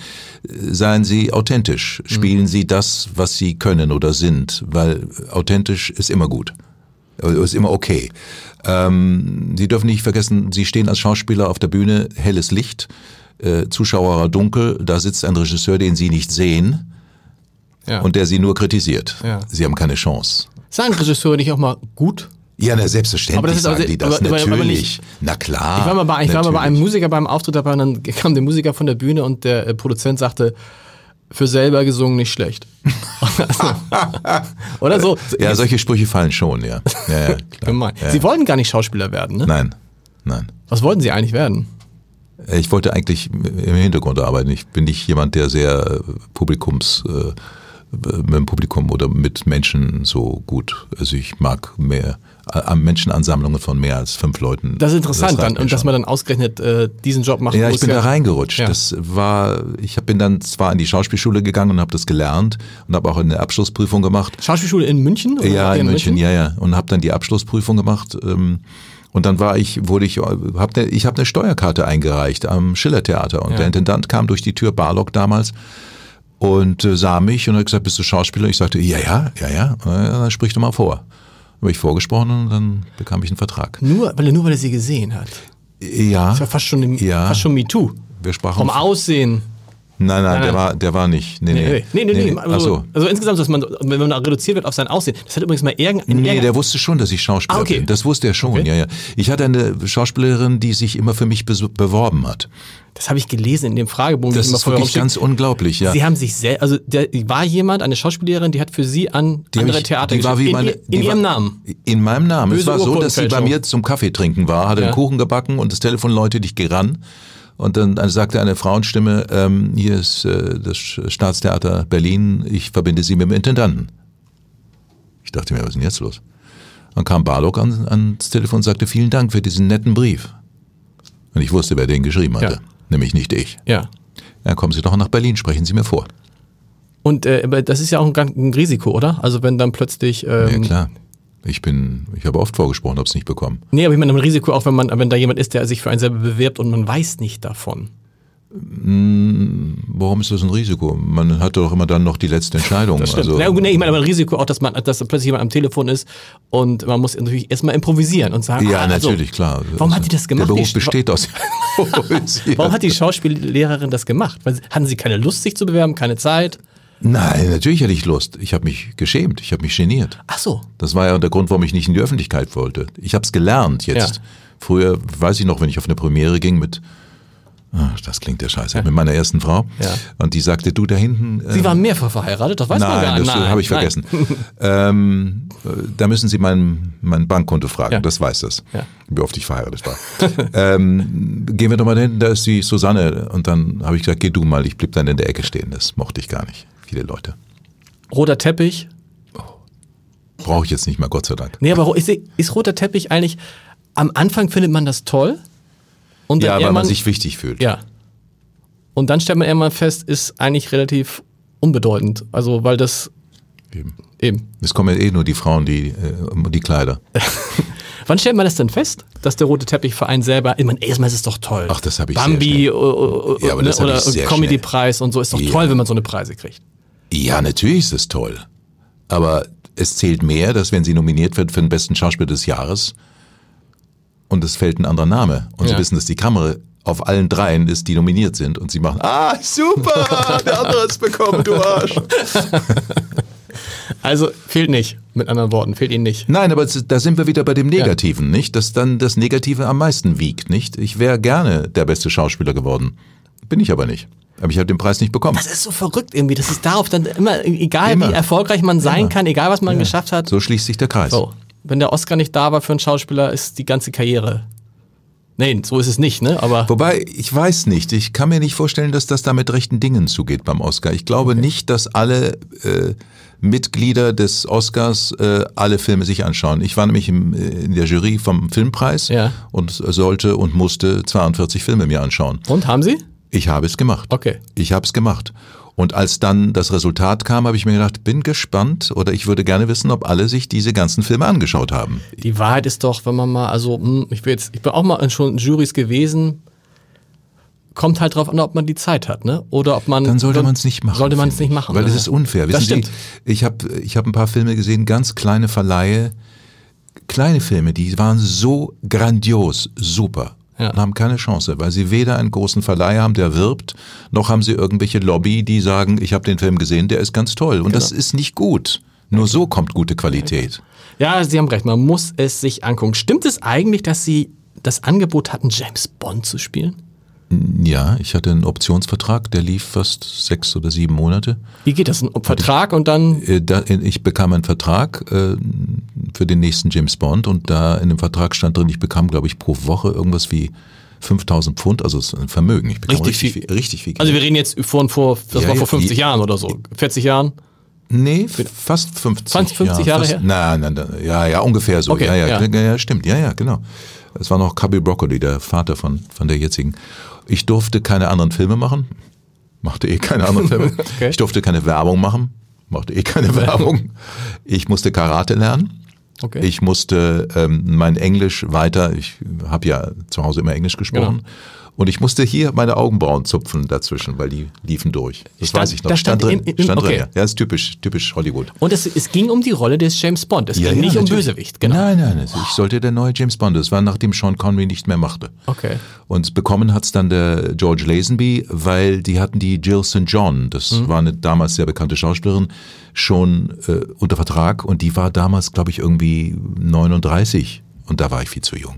seien Sie authentisch. Spielen Sie das, was Sie können oder sind, weil authentisch ist immer gut. Ist immer okay. Ähm, Sie dürfen nicht vergessen, Sie stehen als Schauspieler auf der Bühne, helles Licht, äh, Zuschauer dunkel, da sitzt ein Regisseur, den Sie nicht sehen ja. und der Sie nur kritisiert. Ja. Sie haben keine Chance. sagen Regisseure nicht auch mal gut? Ja, na, selbstverständlich Aber das ist aber- sagen die das, aber- aber- aber natürlich. nicht- na klar. Ich war mal bei, ich war mal bei einem natürlich. Musiker beim Auftritt dabei und dann kam der Musiker von der Bühne und der äh, Produzent sagte, für selber gesungen nicht schlecht. Oder so. Ja, solche Sprüche fallen schon, ja. ja, ja. Gemein. Ja. Sie wollten gar nicht Schauspieler werden, ne? Nein, nein. Was wollten Sie eigentlich werden? Ich wollte eigentlich im Hintergrund arbeiten. Ich bin nicht jemand, der sehr äh, publikumsfreudig äh, mit dem Publikum oder mit Menschen so gut. Also ich mag mehr äh, Menschenansammlungen von mehr als fünf Leuten. Das ist interessant reicht dann und dass man dann ausgerechnet äh, diesen Job macht. Ja, ich bin da reingerutscht. Ja. Das war, ich bin dann zwar in die Schauspielschule gegangen und habe das gelernt und habe auch eine Abschlussprüfung gemacht. Schauspielschule in München? oder? Ja, in München, ja, ja. Und habe dann die Abschlussprüfung gemacht. Ähm, und dann war ich, wurde ich, hab ne, ich habe eine Steuerkarte eingereicht am Schillertheater. Und Ja. der Intendant kam durch die Tür, Barlock damals, und äh, sah mich und hat gesagt, bist du Schauspieler? Ich sagte, ja, ja, ja, ja. Na, Dann sprich doch mal vor. Habe ich vorgesprochen und dann bekam ich einen Vertrag. Nur, weil er, nur weil er sie gesehen hat. Ja, Das ja fast schon, im- Ja. fast schon MeToo. wir sprachen. Vom Aussehen. Nein, nein, Nein, der nein. war, der war nicht. Nee, Nee, nee, nee. nee, Ach Also, so. also insgesamt, dass man, wenn man reduziert wird auf sein Aussehen. Das hat übrigens mal irgendein. Nee, irgendein- der wusste schon, dass ich Schauspieler Ah, okay. bin. Das wusste er schon, Okay. ja, ja. Ich hatte eine Schauspielerin, die sich immer für mich beworben hat. das habe ich gelesen in dem Fragebogen, Das ist wirklich ganz unglaublich, ja. Sie haben sich sehr, also der war jemand, eine Schauspielerin, die hat für Sie an Die andere ich- Theater die war wie in, meine, in die Ihrem war, Namen. In meinem Namen. es Böse war so, dass sie bei mir zum Kaffee trinken war, hatte Ja. einen Kuchen gebacken und das Telefon läutete, ich gehe ran. Und dann sagte eine Frauenstimme, ähm, hier ist äh, das Staatstheater Berlin, ich verbinde Sie mit dem Intendanten. Ich dachte mir, was ist denn jetzt los? Dann kam Barlock an, ans Telefon und sagte, vielen Dank für diesen netten Brief. Und ich wusste, wer den geschrieben hatte. Ja. Nämlich nicht ich. Ja. Dann kommen Sie doch nach Berlin, sprechen Sie mir vor. Und äh, das ist ja auch ein, ein Risiko, oder? Also wenn dann plötzlich. Ja Ähm, klar. Ich bin, ich habe oft vorgesprochen, habe es nicht bekommen. Nee, aber ich meine, ein Risiko auch, wenn man, wenn da jemand ist, der sich für einen selber bewirbt und man weiß nicht davon. Warum ist das ein Risiko? Man hat doch immer dann noch die letzte Entscheidung. Das stimmt. Also, nee, ich meine aber ein Risiko auch, dass man, dass plötzlich jemand am Telefon ist und man muss natürlich erstmal improvisieren und sagen, ja, ah, also, natürlich, klar. Warum hat die das gemacht? Der Beruf besteht aus. Warum hat die Schauspiellehrerin das gemacht? Weil, hatten sie keine Lust, sich zu bewerben, keine Zeit? Nein, natürlich hatte ich Lust. Ich habe mich geschämt, ich habe mich geniert. Ach so. Das war ja der Grund, warum ich nicht in die Öffentlichkeit wollte. Ich habe es gelernt jetzt. Ja. Früher, weiß ich noch, wenn ich auf eine Premiere ging mit, ah, das klingt der Scheiße, mit meiner ersten Frau. Ja. Und die sagte, du da hinten. Sie äh, waren mehrfach verheiratet, das weiß man gar Nein, nicht. das habe ich nein. vergessen. ähm, äh, da müssen Sie mein, mein Bankkonto fragen, Ja. das weiß das, Ja. wie oft ich verheiratet war. ähm, gehen wir doch mal dahin, da ist die Susanne. Und dann habe ich gesagt, geh du mal, ich blieb dann in der Ecke stehen. Das mochte ich gar nicht, viele Leute. Roter Teppich. Brauche ich jetzt nicht mehr, Gott sei Dank. Nee, aber ist, ist roter Teppich eigentlich, am Anfang findet man das toll? Und dann Ja, weil man sich wichtig fühlt. Ja. Und dann stellt man irgendwann fest, ist eigentlich relativ unbedeutend. Also, weil das Eben. eben. Es kommen ja eh nur die Frauen, die, äh, die Kleider. Wann stellt man das denn fest, dass der rote Teppichverein selber, ich meine, erstmal ist es doch toll. Ach, das hab ich sehr Bambi schnell. äh, äh, Ja, oder sehr Comedy-Preis und so, ist doch Ja. toll, wenn man so eine Preise kriegt. Ja, natürlich ist es toll. Aber es zählt mehr, dass wenn sie nominiert wird für den besten Schauspieler des Jahres und es fällt ein anderer Name und Ja. sie wissen, dass die Kamera auf allen dreien ist, die nominiert sind und sie machen, ah, super, der andere hat's bekommen, du Arsch. Also fehlt nicht, mit anderen Worten, fehlt ihnen nicht. Nein, aber es- da sind wir wieder bei dem Negativen, nicht? Dass dann das Negative am meisten wiegt, nicht? Ich wäre gerne der beste Schauspieler geworden. Bin ich aber nicht. Aber ich habe den Preis nicht bekommen. Das ist so verrückt irgendwie, das ist darauf dann immer, egal Immer. wie erfolgreich man sein Immer. kann, egal was man geschafft hat. So schließt sich der Kreis. So, wenn der Oscar nicht da war für einen Schauspieler, ist die ganze Karriere. Nein, so ist es nicht, ne? Aber Wobei, ich weiß nicht, ich kann mir nicht vorstellen, dass das da mit rechten Dingen zugeht beim Oscar. Ich glaube nicht, dass alle äh, Mitglieder des Oscars äh, alle Filme sich anschauen. Ich war nämlich im, äh, in der Jury vom Filmpreis Ja. und sollte und musste 42 Filme mir anschauen. und haben Sie? Ich habe es gemacht. Okay. Ich habe es gemacht. Und als dann das Resultat kam, habe ich mir gedacht, bin gespannt oder ich würde gerne wissen, ob alle sich diese ganzen Filme angeschaut haben. Die Wahrheit ist doch, wenn man mal, also hm, ich will jetzt, ich bin auch mal in schon Jurys gewesen, kommt halt drauf an, ob man die Zeit hat, ne? Oder ob man Dann sollte man es nicht machen. Sollte man es nicht ich. machen, Weil ne? es ist unfair. Das Wissen stimmt. Sie, ich habe ich hab ein paar Filme gesehen, ganz kleine Verleihe, kleine Filme, die waren so grandios, super. Ja. Und haben keine Chance, weil sie weder einen großen Verleiher haben, der wirbt, noch haben sie irgendwelche Lobby, die sagen, ich habe den Film gesehen, der ist ganz toll. Und das Genau. ist nicht gut. Nur so kommt gute Qualität. Ja, Sie haben recht, man muss es sich angucken. Stimmt es eigentlich, dass Sie das Angebot hatten, James Bond zu spielen? Ja, ich hatte einen Optionsvertrag, der lief fast sechs oder sieben Monate. Wie geht das? Ein Vertrag und dann Äh, da, ich bekam einen Vertrag äh, für den nächsten James Bond und da in dem Vertrag stand drin, ich bekam, glaube ich, pro Woche irgendwas wie 5000 Pfund, also es ist ein Vermögen. Ich bekam Richtig richtig, viel. viel, richtig viel Geld. Also wir reden jetzt von vor, das Ja, war vor 50 ja. Jahren oder so, 40 Jahren. Nee, fast 50. 20, 50 ja, Jahre fast, her? Nein, nein, nein, ja, ja, ungefähr so. Okay, ja, ja, ja. ja, ja, stimmt. Ja, ja, genau. Es war noch Cubby Broccoli, der Vater von, von der jetzigen. Ich durfte keine anderen Filme machen. Machte eh keine anderen Filme. Okay. Ich durfte keine Werbung machen. Machte eh keine Werbung. Ich musste Karate lernen. Okay. Ich musste ähm, mein Englisch weiter, ich habe ja zu Hause immer Englisch gesprochen. Genau. Und ich musste hier meine Augenbrauen zupfen dazwischen, weil die liefen durch. Das Stand- weiß ich noch. das stand drin. im- im- stand drin, okay. ja. Ja, ist typisch, typisch Hollywood. Und es, es ging um die Rolle des James Bond. Es ging nicht um natürlich. Bösewicht, genau. Nein, nein, also ich sollte der neue James Bond. Das war nachdem Sean Connery nicht mehr machte. Okay. Und bekommen hat's dann der George Lazenby, weil die hatten die Jill St. John, das Mhm. war eine damals sehr bekannte Schauspielerin, schon äh, unter Vertrag und die war damals, glaube ich, irgendwie 39 und da war ich viel zu jung.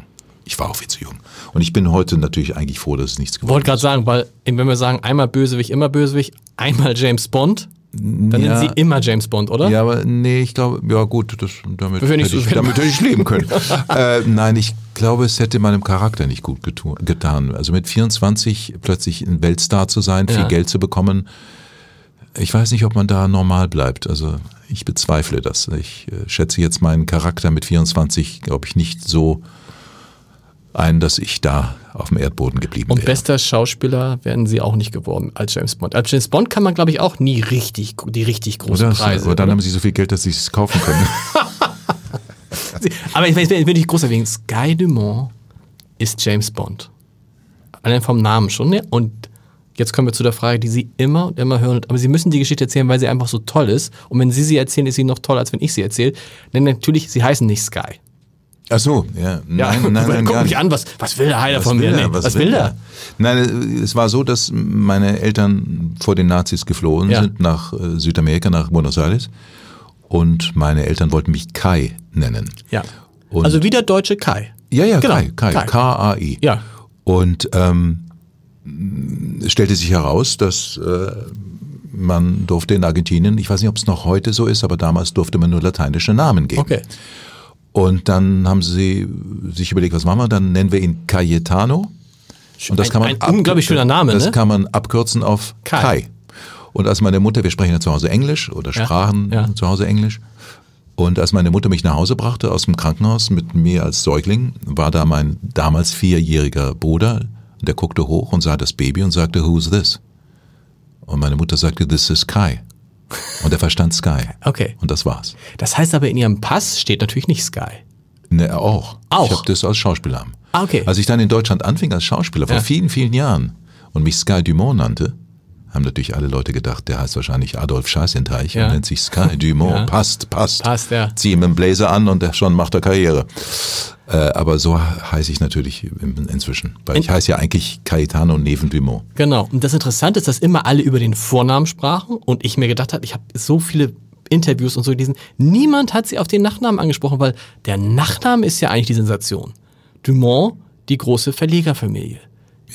Ich war auch viel zu jung. Und ich bin heute natürlich eigentlich froh, dass es nichts geworden Wollte gerade sagen, weil wenn wir sagen, einmal Bösewicht, immer Bösewicht, einmal James Bond, dann Ja. sind sie immer James Bond, oder? Ja, aber nee, ich glaube, ja gut, das, damit, Wenn ich hätte so- ich, damit hätte ich leben können. äh, nein, ich glaube, es hätte meinem Charakter nicht gut getan. Also mit 24 plötzlich ein Weltstar zu sein, viel Ja. Geld zu bekommen, ich weiß nicht, ob man da normal bleibt. Also ich bezweifle das. Ich äh, schätze jetzt meinen Charakter mit 24, glaube ich, nicht so ein, dass ich da auf dem Erdboden geblieben Und wäre. bester Schauspieler werden sie auch nicht geworden als James Bond. Als James Bond kann man, glaube ich, auch nie richtig, die richtig großen Oder, Preise. oder dann oder? haben sie so viel Geld, dass sie es kaufen können. Aber ich will, will nicht groß erwähnen, Sky Dumont ist James Bond. Allein vom Namen schon. Ne? Und jetzt kommen wir zu der Frage, die Sie immer und immer hören. Aber Sie müssen die Geschichte erzählen, weil sie einfach so toll ist. Und wenn Sie sie erzählen, ist sie noch toller, als wenn ich sie erzähle. Denn natürlich, sie heißen nicht Sky. Ach so, ja. Nein, nein, nein, Guck mich nicht. an, was, was will der Heiler Was von mir? er? Nee, was, will der? Nein, es war so, dass meine Eltern vor den Nazis geflohen Ja. sind nach äh, Südamerika, nach Buenos Aires. Und meine Eltern wollten mich Kai nennen. Ja. Und- also wie der deutsche Kai. Ja, ja, Genau, Kai, Kai, Kai. K-A-I. Ja. Und ähm, es stellte sich heraus, dass äh, man durfte in Argentinien, ich weiß nicht, ob es noch heute so ist, aber damals durfte man nur lateinische Namen geben. Okay. Und dann haben sie sich überlegt, was machen wir? Dann nennen wir ihn Cayetano. Und das Ein- kann man ein unglaublich schöner Name, Das ne? kann man abkürzen auf Kai. Kai. Und als meine Mutter, wir sprechen ja zu Hause Englisch oder Ja, sprachen ja. zu Hause Englisch. Und als meine Mutter mich nach Hause brachte aus dem Krankenhaus mit mir als Säugling, war da mein damals vierjähriger Bruder. Und der guckte hoch und sah das Baby und sagte, Who's this? Und meine Mutter sagte, This is Kai. Und er verstand Sky. Okay. Und das war's. Das heißt aber, in Ihrem Pass steht natürlich nicht Sky. Ne, auch. Auch? Ich habe das als Schauspieler. Ah, okay. Als ich dann in Deutschland anfing als Schauspieler vor Ja. vielen, vielen Jahren und mich Sky Dumont nannte, haben natürlich alle Leute gedacht, der heißt wahrscheinlich Adolf Scheißenteich Ja. und nennt sich Sky Dumont. Ja. Passt, passt. Passt, ja. Zieh ihm einen Blazer an und der schon macht er Karriere. Äh, aber so heiße ich natürlich in- inzwischen. Weil ich heiße ja eigentlich Caetano Neven Dumont. Genau. Und das Interessante ist, dass immer alle über den Vornamen sprachen und ich mir gedacht habe, ich habe so viele Interviews und so gelesen, niemand hat sie auf den Nachnamen angesprochen, weil der Nachname ist ja eigentlich die Sensation. Dumont, die große Verlegerfamilie.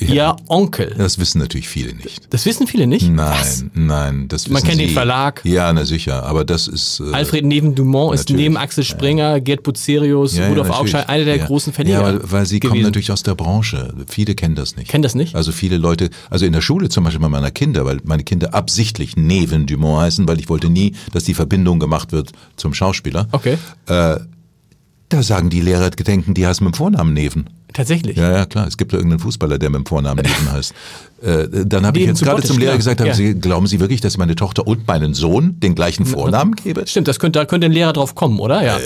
Ihr Onkel. Das wissen natürlich viele nicht. Das wissen viele nicht. Nein, Was? nein, das wissen Man kennt den Sie. Verlag. Ja, na sicher, aber das ist... Äh, Alfred Neven Dumont ist neben Axel Springer, Gerd Bucerius, Ja, ja, Rudolf natürlich. Augstein einer der ja. großen Verleger. Ja, weil, weil sie kommen gewesen. natürlich aus der Branche. Viele kennen das nicht. Kennen das nicht? Also viele Leute, also in der Schule zum Beispiel bei meiner Kinder, weil meine Kinder absichtlich Neven Dumont heißen, weil ich wollte nie, dass die Verbindung gemacht wird zum Schauspieler. Okay. Da sagen die Lehrer, denken, die heißen mit dem Vornamen Neven. Tatsächlich. Ja, ja, klar. Es gibt ja irgendeinen Fußballer, der mit dem Vornamen Neven heißt. Äh, dann habe ich jetzt gerade zum Lehrer klar. gesagt, haben Ja. Sie, glauben Sie wirklich, dass meine Tochter und meinen Sohn den gleichen Vornamen gebe? Stimmt, das könnte, da könnte ein Lehrer drauf kommen, oder? Ja. Äh.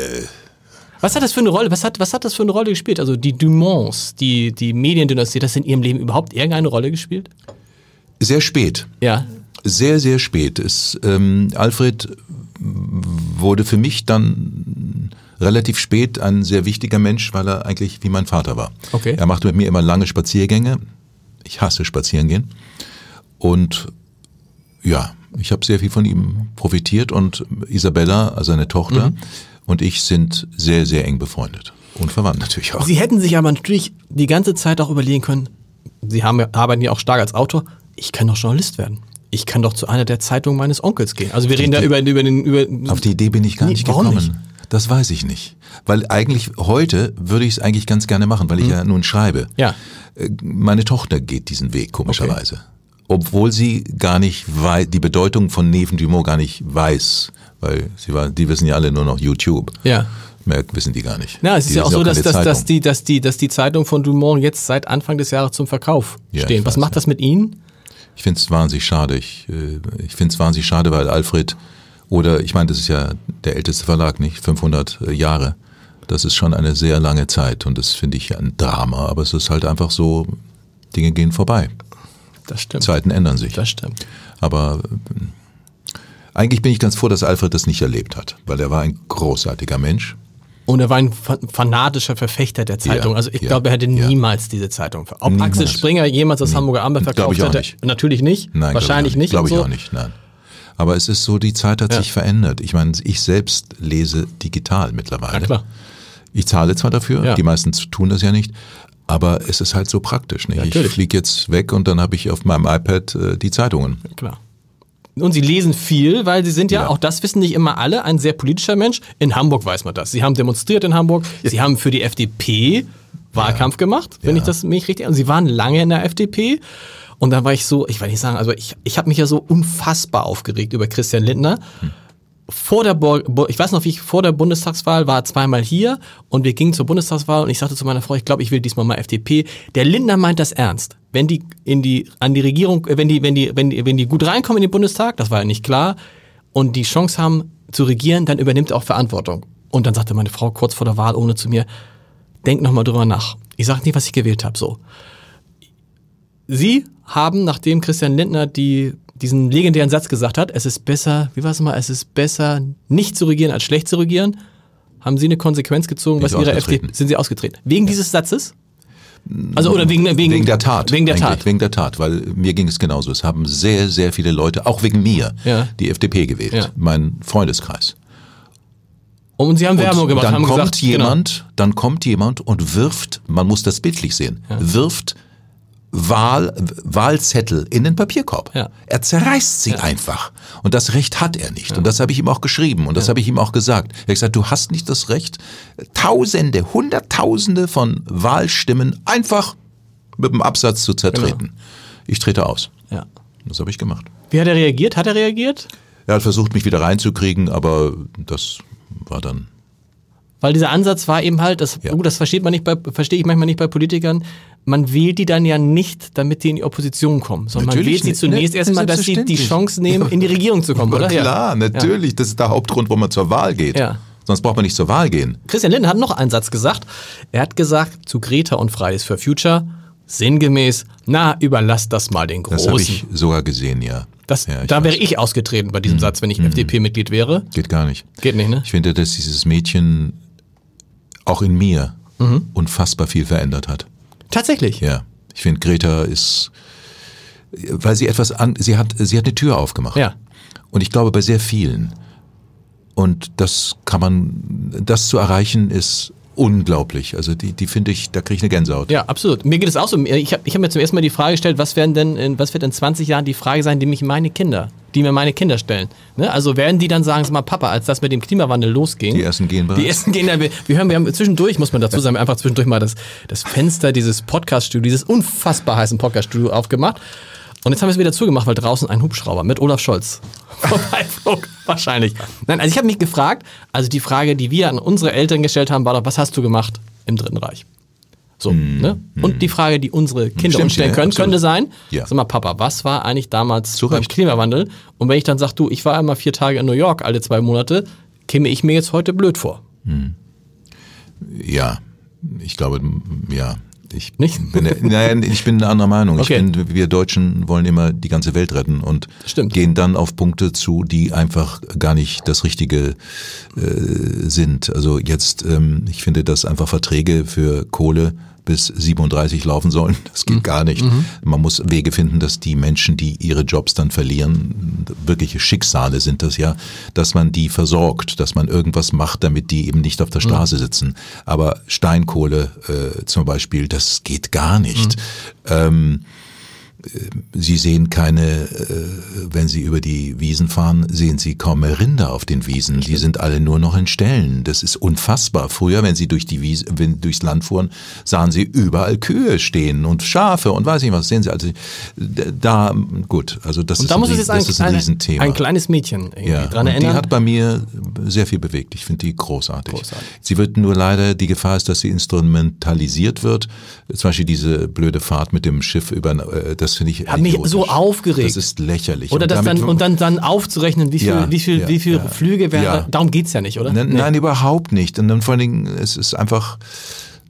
Was hat das für eine Rolle? Was hat, was hat das für eine Rolle gespielt? Also die Dumonts, die, die Mediendynastie, das in ihrem Leben überhaupt irgendeine Rolle gespielt? Sehr spät. Ja. Sehr, sehr spät. Es, ähm, Alfred wurde für mich dann relativ spät ein sehr wichtiger Mensch, weil er eigentlich wie mein Vater war. Okay. Er machte mit mir immer lange Spaziergänge. Ich hasse Spazierengehen. Und ja, ich habe sehr viel von ihm profitiert und Isabella, also seine Tochter, und ich sind sehr, sehr eng befreundet. Und verwandt natürlich auch. Sie hätten sich aber natürlich die ganze Zeit auch überlegen können, Sie haben, arbeiten ja auch stark als Autor, ich kann doch Journalist werden. Ich kann doch zu einer der Zeitungen meines Onkels gehen. Also wir reden da über, über den... Über, Auf die Idee bin ich gar Nee, nicht gekommen. nicht? Das weiß ich nicht. Weil eigentlich heute würde ich es eigentlich ganz gerne machen, weil ich ja nun schreibe. Ja. Äh, Meine Tochter geht diesen Weg, komischerweise. obwohl sie gar nicht wei- die Bedeutung von Neven Dumont gar nicht weiß, weil sie war, die wissen ja alle nur noch YouTube. Ja. Mehr wissen die gar nicht. Ja, es Die ist ja auch so, dass, dass, dass, die, dass, die, dass die Zeitung von Dumont jetzt seit Anfang des Jahres zum Verkauf Ja, stehen. Was weiß, macht ja. das mit Ihnen? Ich finde es wahnsinnig schade. Ich, äh, ich finde es wahnsinnig schade, weil Alfred, oder ich meine, das ist ja der älteste Verlag, nicht? 500 Jahre. Das ist schon eine sehr lange Zeit und das finde ich ein Drama, aber es ist halt einfach so, Dinge gehen vorbei. Das stimmt. Zeiten ändern sich. Das stimmt. Aber äh, eigentlich bin ich ganz froh, dass Alfred das nicht erlebt hat, weil er war ein großartiger Mensch. Und er war ein fa- fanatischer Verfechter der Zeitung. Ja, also ich ja, glaube, er hätte ja. niemals diese Zeitung Ob Niemals. Axel Springer jemals das Hamburger Abendblatt Glaub verkauft ich auch hätte? nicht. Natürlich nicht. Nein, Wahrscheinlich nicht. Glaube ich so. auch nicht, nein. Aber es ist so, die Zeit hat Ja. sich verändert. Ich meine, ich selbst lese digital mittlerweile. Ja, klar. Ich zahle zwar dafür, Ja. die meisten tun das ja nicht, aber es ist halt so praktisch. Nicht? Ja, ich fliege jetzt weg und dann habe ich auf meinem iPad äh, die Zeitungen. Klar. Und sie lesen viel, weil sie sind ja, Ja. auch das wissen nicht immer alle, ein sehr politischer Mensch. In Hamburg weiß man das. Sie haben demonstriert in Hamburg. Sie haben für die FDP Wahlkampf gemacht, wenn Ja. ich das mich richtig. Und sie waren lange in der FDP. Und dann war ich so, ich will nicht sagen, also ich, ich habe mich ja so unfassbar aufgeregt über Christian Lindner. Vor der, Bo ich weiß noch, wie ich vor der Bundestagswahl war, zweimal hier und wir gingen zur Bundestagswahl und ich sagte zu meiner Frau, ich glaube, ich will diesmal mal FDP. Der Lindner meint das ernst. Wenn die in die an die Regierung, äh, wenn die wenn die wenn die wenn die gut reinkommen in den Bundestag, das war ja nicht klar, und die Chance haben zu regieren, dann übernimmt er auch Verantwortung. Und dann sagte meine Frau kurz vor der Wahl ohne zu mir, denk noch mal drüber nach. Ich sag nicht, was ich gewählt habe, so. Sie haben, nachdem Christian Lindner die, diesen legendären Satz gesagt hat, es ist besser, wie war es mal, es ist besser, nicht zu regieren, als schlecht zu regieren, haben Sie eine Konsequenz gezogen, was Ihre. FDP, sind Sie ausgetreten? Wegen dieses Satzes? Also, oder wegen, wegen, Wegen der Tat. Wegen der Tat. Wegen der Tat, weil mir ging es genauso. Es haben sehr, sehr viele Leute, auch wegen mir, Ja. die FDP gewählt. Ja. Mein Freundeskreis. Und Sie haben Werbung gemacht, dann haben kommt gesagt, genau. jemand, dann kommt jemand und wirft, man muss das bildlich sehen, wirft Wahl, Wahlzettel in den Papierkorb. Ja. Er zerreißt sie einfach. Und das Recht hat er nicht. Und das habe ich ihm auch geschrieben und das habe ich ihm auch gesagt. Er hat gesagt, du hast nicht das Recht, Tausende, Hunderttausende von Wahlstimmen einfach mit dem Absatz zu zertreten. Genau. Ich trete aus. Ja. Das habe ich gemacht. Wie hat er reagiert? Hat er reagiert? Er hat versucht, mich wieder reinzukriegen, aber das war dann Weil dieser Ansatz war eben halt, das, Ja. gut, das versteht man nicht bei, verstehe ich manchmal nicht bei Politikern. Man wählt die dann ja nicht, damit die in die Opposition kommen, sondern man Natürlich wählt sie nicht. zunächst Ne, erstmal, dass sie die. Chance nehmen, in die Regierung zu kommen, oder? Klar, natürlich. Das ist der Hauptgrund, warum man zur Wahl geht. Ja. Sonst braucht man nicht zur Wahl gehen. Christian Lindner hat noch einen Satz gesagt. Er hat gesagt zu Greta und Fridays for Future, sinngemäß, na, überlasst das mal den Das habe Großen. ich sogar gesehen, ja. Das, ja, da weiß. Mhm. wäre ich ausgetreten bei diesem Satz, wenn ich FDP-Mitglied wäre. Geht gar nicht. Geht nicht, ne? Ich finde, dass dieses Mädchen auch in mir Mhm. unfassbar viel verändert hat. Tatsächlich. Ja. Ich finde, Greta ist, weil sie etwas an, sie hat, sie hat eine Tür aufgemacht. Ja. Und ich glaube, bei sehr vielen. Und das kann man, das zu erreichen, ist unglaublich. Also die, die finde ich, da kriege ich eine Gänsehaut. Ja, absolut. Mir geht es auch so. Ich habe ich hab mir zum ersten Mal die Frage gestellt, was werden denn, in, was wird in 20 Jahren die Frage sein, die mich meine Kinder, die mir meine Kinder stellen. Ne? Also werden die dann sagen, sag mal, Papa, als das mit dem Klimawandel losging. Die ersten gehen bereits. Die ersten gehen dann, wir, wir hören, wir haben zwischendurch, muss man dazu sagen, einfach zwischendurch mal das, das Fenster dieses Podcast-Studio, dieses unfassbar heißen Podcast-Studio aufgemacht. Und jetzt haben wir es wieder zugemacht, weil draußen ein Hubschrauber mit Olaf Scholz vorbeiflog. Wahrscheinlich. Nein, also ich habe mich gefragt, also die Frage, die wir an unsere Eltern gestellt haben, war doch, was hast du gemacht im Dritten Reich? So, ne? Und die Frage, die unsere Kinder Stimmt, uns stellen ja, können, absolut. könnte sein, Ja. sag mal, Papa, was war eigentlich damals Zu beim. Klimawandel? Und wenn ich dann sage, du, ich war einmal vier Tage in New York, alle zwei Monate, käme ich mir jetzt heute blöd vor. Ja, ich glaube, ja. Ich Nicht? Bin, nein, ich bin eine andere Meinung. Okay. Ich bin, wir Deutschen wollen immer die ganze Welt retten und gehen dann auf Punkte zu, die einfach gar nicht das Richtige äh, sind. Also jetzt, ähm, ich finde, dass einfach Verträge für Kohle bis 37 laufen sollen. Das Mhm. geht gar nicht. Man muss Wege finden, dass die Menschen, die ihre Jobs dann verlieren, wirkliche Schicksale sind das ja, dass man die versorgt, dass man irgendwas macht, damit die eben nicht auf der Straße sitzen. Aber Steinkohle äh, zum Beispiel, das geht gar nicht. Ähm, Sie sehen keine, äh, wenn Sie über die Wiesen fahren, sehen Sie kaum mehr Rinder auf den Wiesen. Die sind alle nur noch in Ställen. Das ist unfassbar. Früher, wenn Sie durch die Wiese, wenn durchs Land fuhren, sahen Sie überall Kühe stehen und Schafe und weiß nicht was. Sehen Sie also da gut. Also das Und ist da ein, muss Ries- jetzt ein, das ist ein Riesenthema. ein kleines Mädchen Ja, dran und erinnern. die hat bei mir sehr viel bewegt. Ich finde die großartig. Großartig. Sie wird nur leider, die Gefahr ist, dass sie instrumentalisiert wird. Zum Beispiel diese blöde Fahrt mit dem Schiff über, äh, das finde ich Hat mich so aufgeregt. Das ist lächerlich. Oder Und das damit- dann, und dann, dann aufzurechnen, wie viel, Ja, wie viel, ja, wie viel ja. Flüge Ja. darum geht's ja nicht, oder? Nein, nein, überhaupt nicht. Und dann vor allen Dingen, es ist einfach,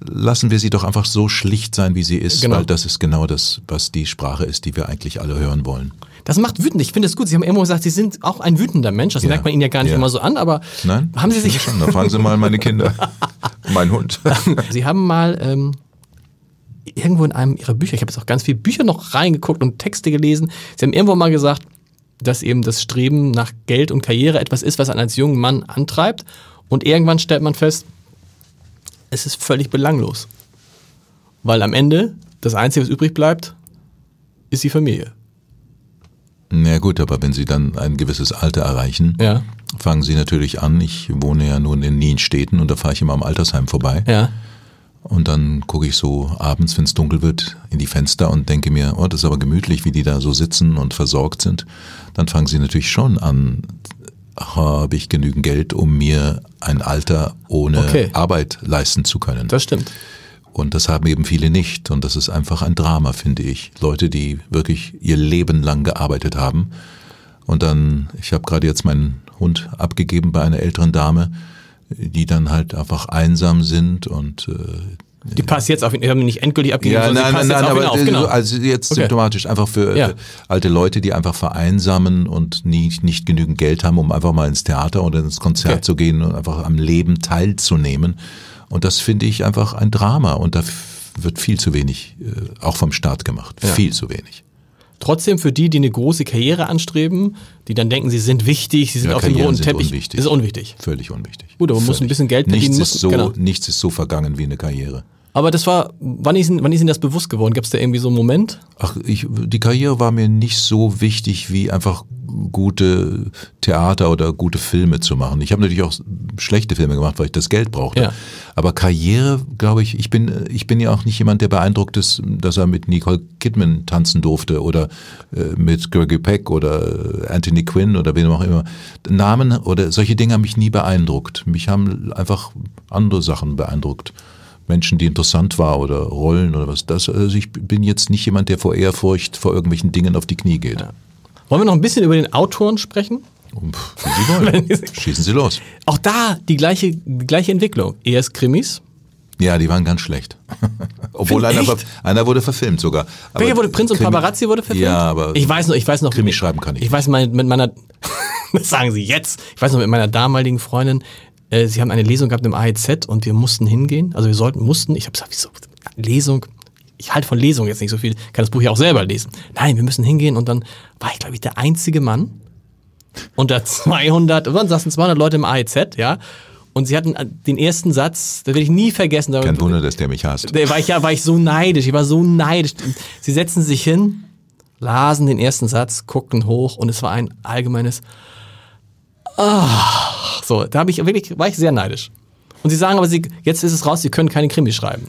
lassen wir sie doch einfach so schlicht sein, wie sie ist, Genau. weil das ist genau das, was die Sprache ist, die wir eigentlich alle hören wollen. Das macht wütend. Ich finde es gut. Sie haben immer gesagt, Sie sind auch ein wütender Mensch. Das Ja. merkt man Ihnen ja gar nicht Ja. immer so an, aber Nein? haben Sie Ich sich, Schon, da fragen Sie mal meine Kinder. mein Hund. Sie haben mal ähm, irgendwo in einem Ihrer Bücher, ich habe jetzt auch ganz viele Bücher noch reingeguckt und Texte gelesen. Sie haben irgendwo mal gesagt, dass eben das Streben nach Geld und Karriere etwas ist, was einen als jungen Mann antreibt. Und irgendwann stellt man fest, es ist völlig belanglos. Weil am Ende das Einzige, was übrig bleibt, ist die Familie. Na gut, aber wenn Sie dann ein gewisses Alter erreichen, Ja. fangen Sie natürlich an. Ich wohne ja nun in Nienstädten und da fahre ich immer am Altersheim vorbei. Ja. Und dann gucke ich so abends, wenn es dunkel wird, in die Fenster und denke mir, oh, das ist aber gemütlich, wie die da so sitzen und versorgt sind. Dann fangen sie natürlich schon an, habe ich genügend Geld, um mir ein Alter ohne Okay. Arbeit leisten zu können. Das stimmt. Und das haben eben viele nicht. Und das ist einfach ein Drama, finde ich. Leute, die wirklich ihr Leben lang gearbeitet haben. Und dann, ich habe gerade jetzt meinen Hund abgegeben bei einer älteren Dame, die dann halt einfach einsam sind und äh, Die passt jetzt auf ihn. Haben ihn nicht endgültig abgegeben, ja, nein, nein, nein, aber auf. Genau. so- also jetzt Okay. symptomatisch einfach für Ja. äh, alte Leute, die einfach vereinsamen und nie, nicht genügend Geld haben, um einfach mal ins Theater oder ins Konzert Okay. zu gehen und einfach am Leben teilzunehmen. Und das finde ich einfach ein Drama und da wird viel zu wenig, äh, auch vom Staat gemacht. Ja. Viel zu wenig. Trotzdem für die, die eine große Karriere anstreben, die dann denken, sie sind wichtig, sie sind Ja, auf dem roten Teppich, unwichtig. ist unwichtig. Völlig unwichtig. Gut, aber man muss Völlig. ein bisschen Geld verdienen, Nichts muss- ist, so, genau. nichts ist so vergangen wie eine Karriere. Aber das war, wann ist, Ihnen- wann ist Ihnen das bewusst geworden? Gab es da irgendwie so einen Moment? Ach, ich, die Karriere war mir nicht so wichtig, wie einfach gute Theater oder gute Filme zu machen. Ich habe natürlich auch schlechte Filme gemacht, weil ich das Geld brauchte. Ja. Aber Karriere, glaube ich, ich bin, ich bin ja auch nicht jemand, der beeindruckt ist, dass er mit Nicole Kidman tanzen durfte oder äh, mit Gregory Peck oder äh, Anthony Quinn oder wen auch immer. Namen oder solche Dinge haben mich nie beeindruckt. Mich haben einfach andere Sachen beeindruckt. Menschen, die interessant war oder Rollen oder was. Das, also ich bin jetzt nicht jemand, der vor Ehrfurcht vor irgendwelchen Dingen auf die Knie geht. Wollen wir noch ein bisschen über den Autoren sprechen? Wie Sie wollen. Schießen Sie los. Auch da die gleiche, die gleiche Entwicklung. Erst Krimis. Ja, die waren ganz schlecht. Obwohl einer, einer wurde verfilmt sogar. Aber Welcher wurde Prinz und Krimi- Paparazzi wurde verfilmt? Ja, aber ich weiß noch, ich weiß noch. Krimi schreiben kann ich Ich weiß mit meiner, das sagen Sie jetzt. Ich weiß noch mit meiner damaligen Freundin. Äh, sie haben eine Lesung gehabt im AEZ und wir mussten hingehen. Also wir sollten, mussten. Ich habe gesagt, wieso Lesung? Ich halte von Lesung jetzt nicht so viel. Kann das Buch ja auch selber lesen. Nein, wir müssen hingehen und dann war ich glaube ich der einzige Mann unter 200. Wann saßen 200 Leute im AEZ, ja? Und sie hatten den ersten Satz, das werde ich nie vergessen. Kein Wunder, dass der mich hasst. da war ich ja, war ich so neidisch, ich war so neidisch. Sie setzten sich hin, lasen den ersten Satz, guckten hoch und es war ein allgemeines Ah, so, da habe ich wirklich, war ich sehr neidisch. Und sie sagen aber, sie, jetzt ist es raus, sie können keine Krimi schreiben.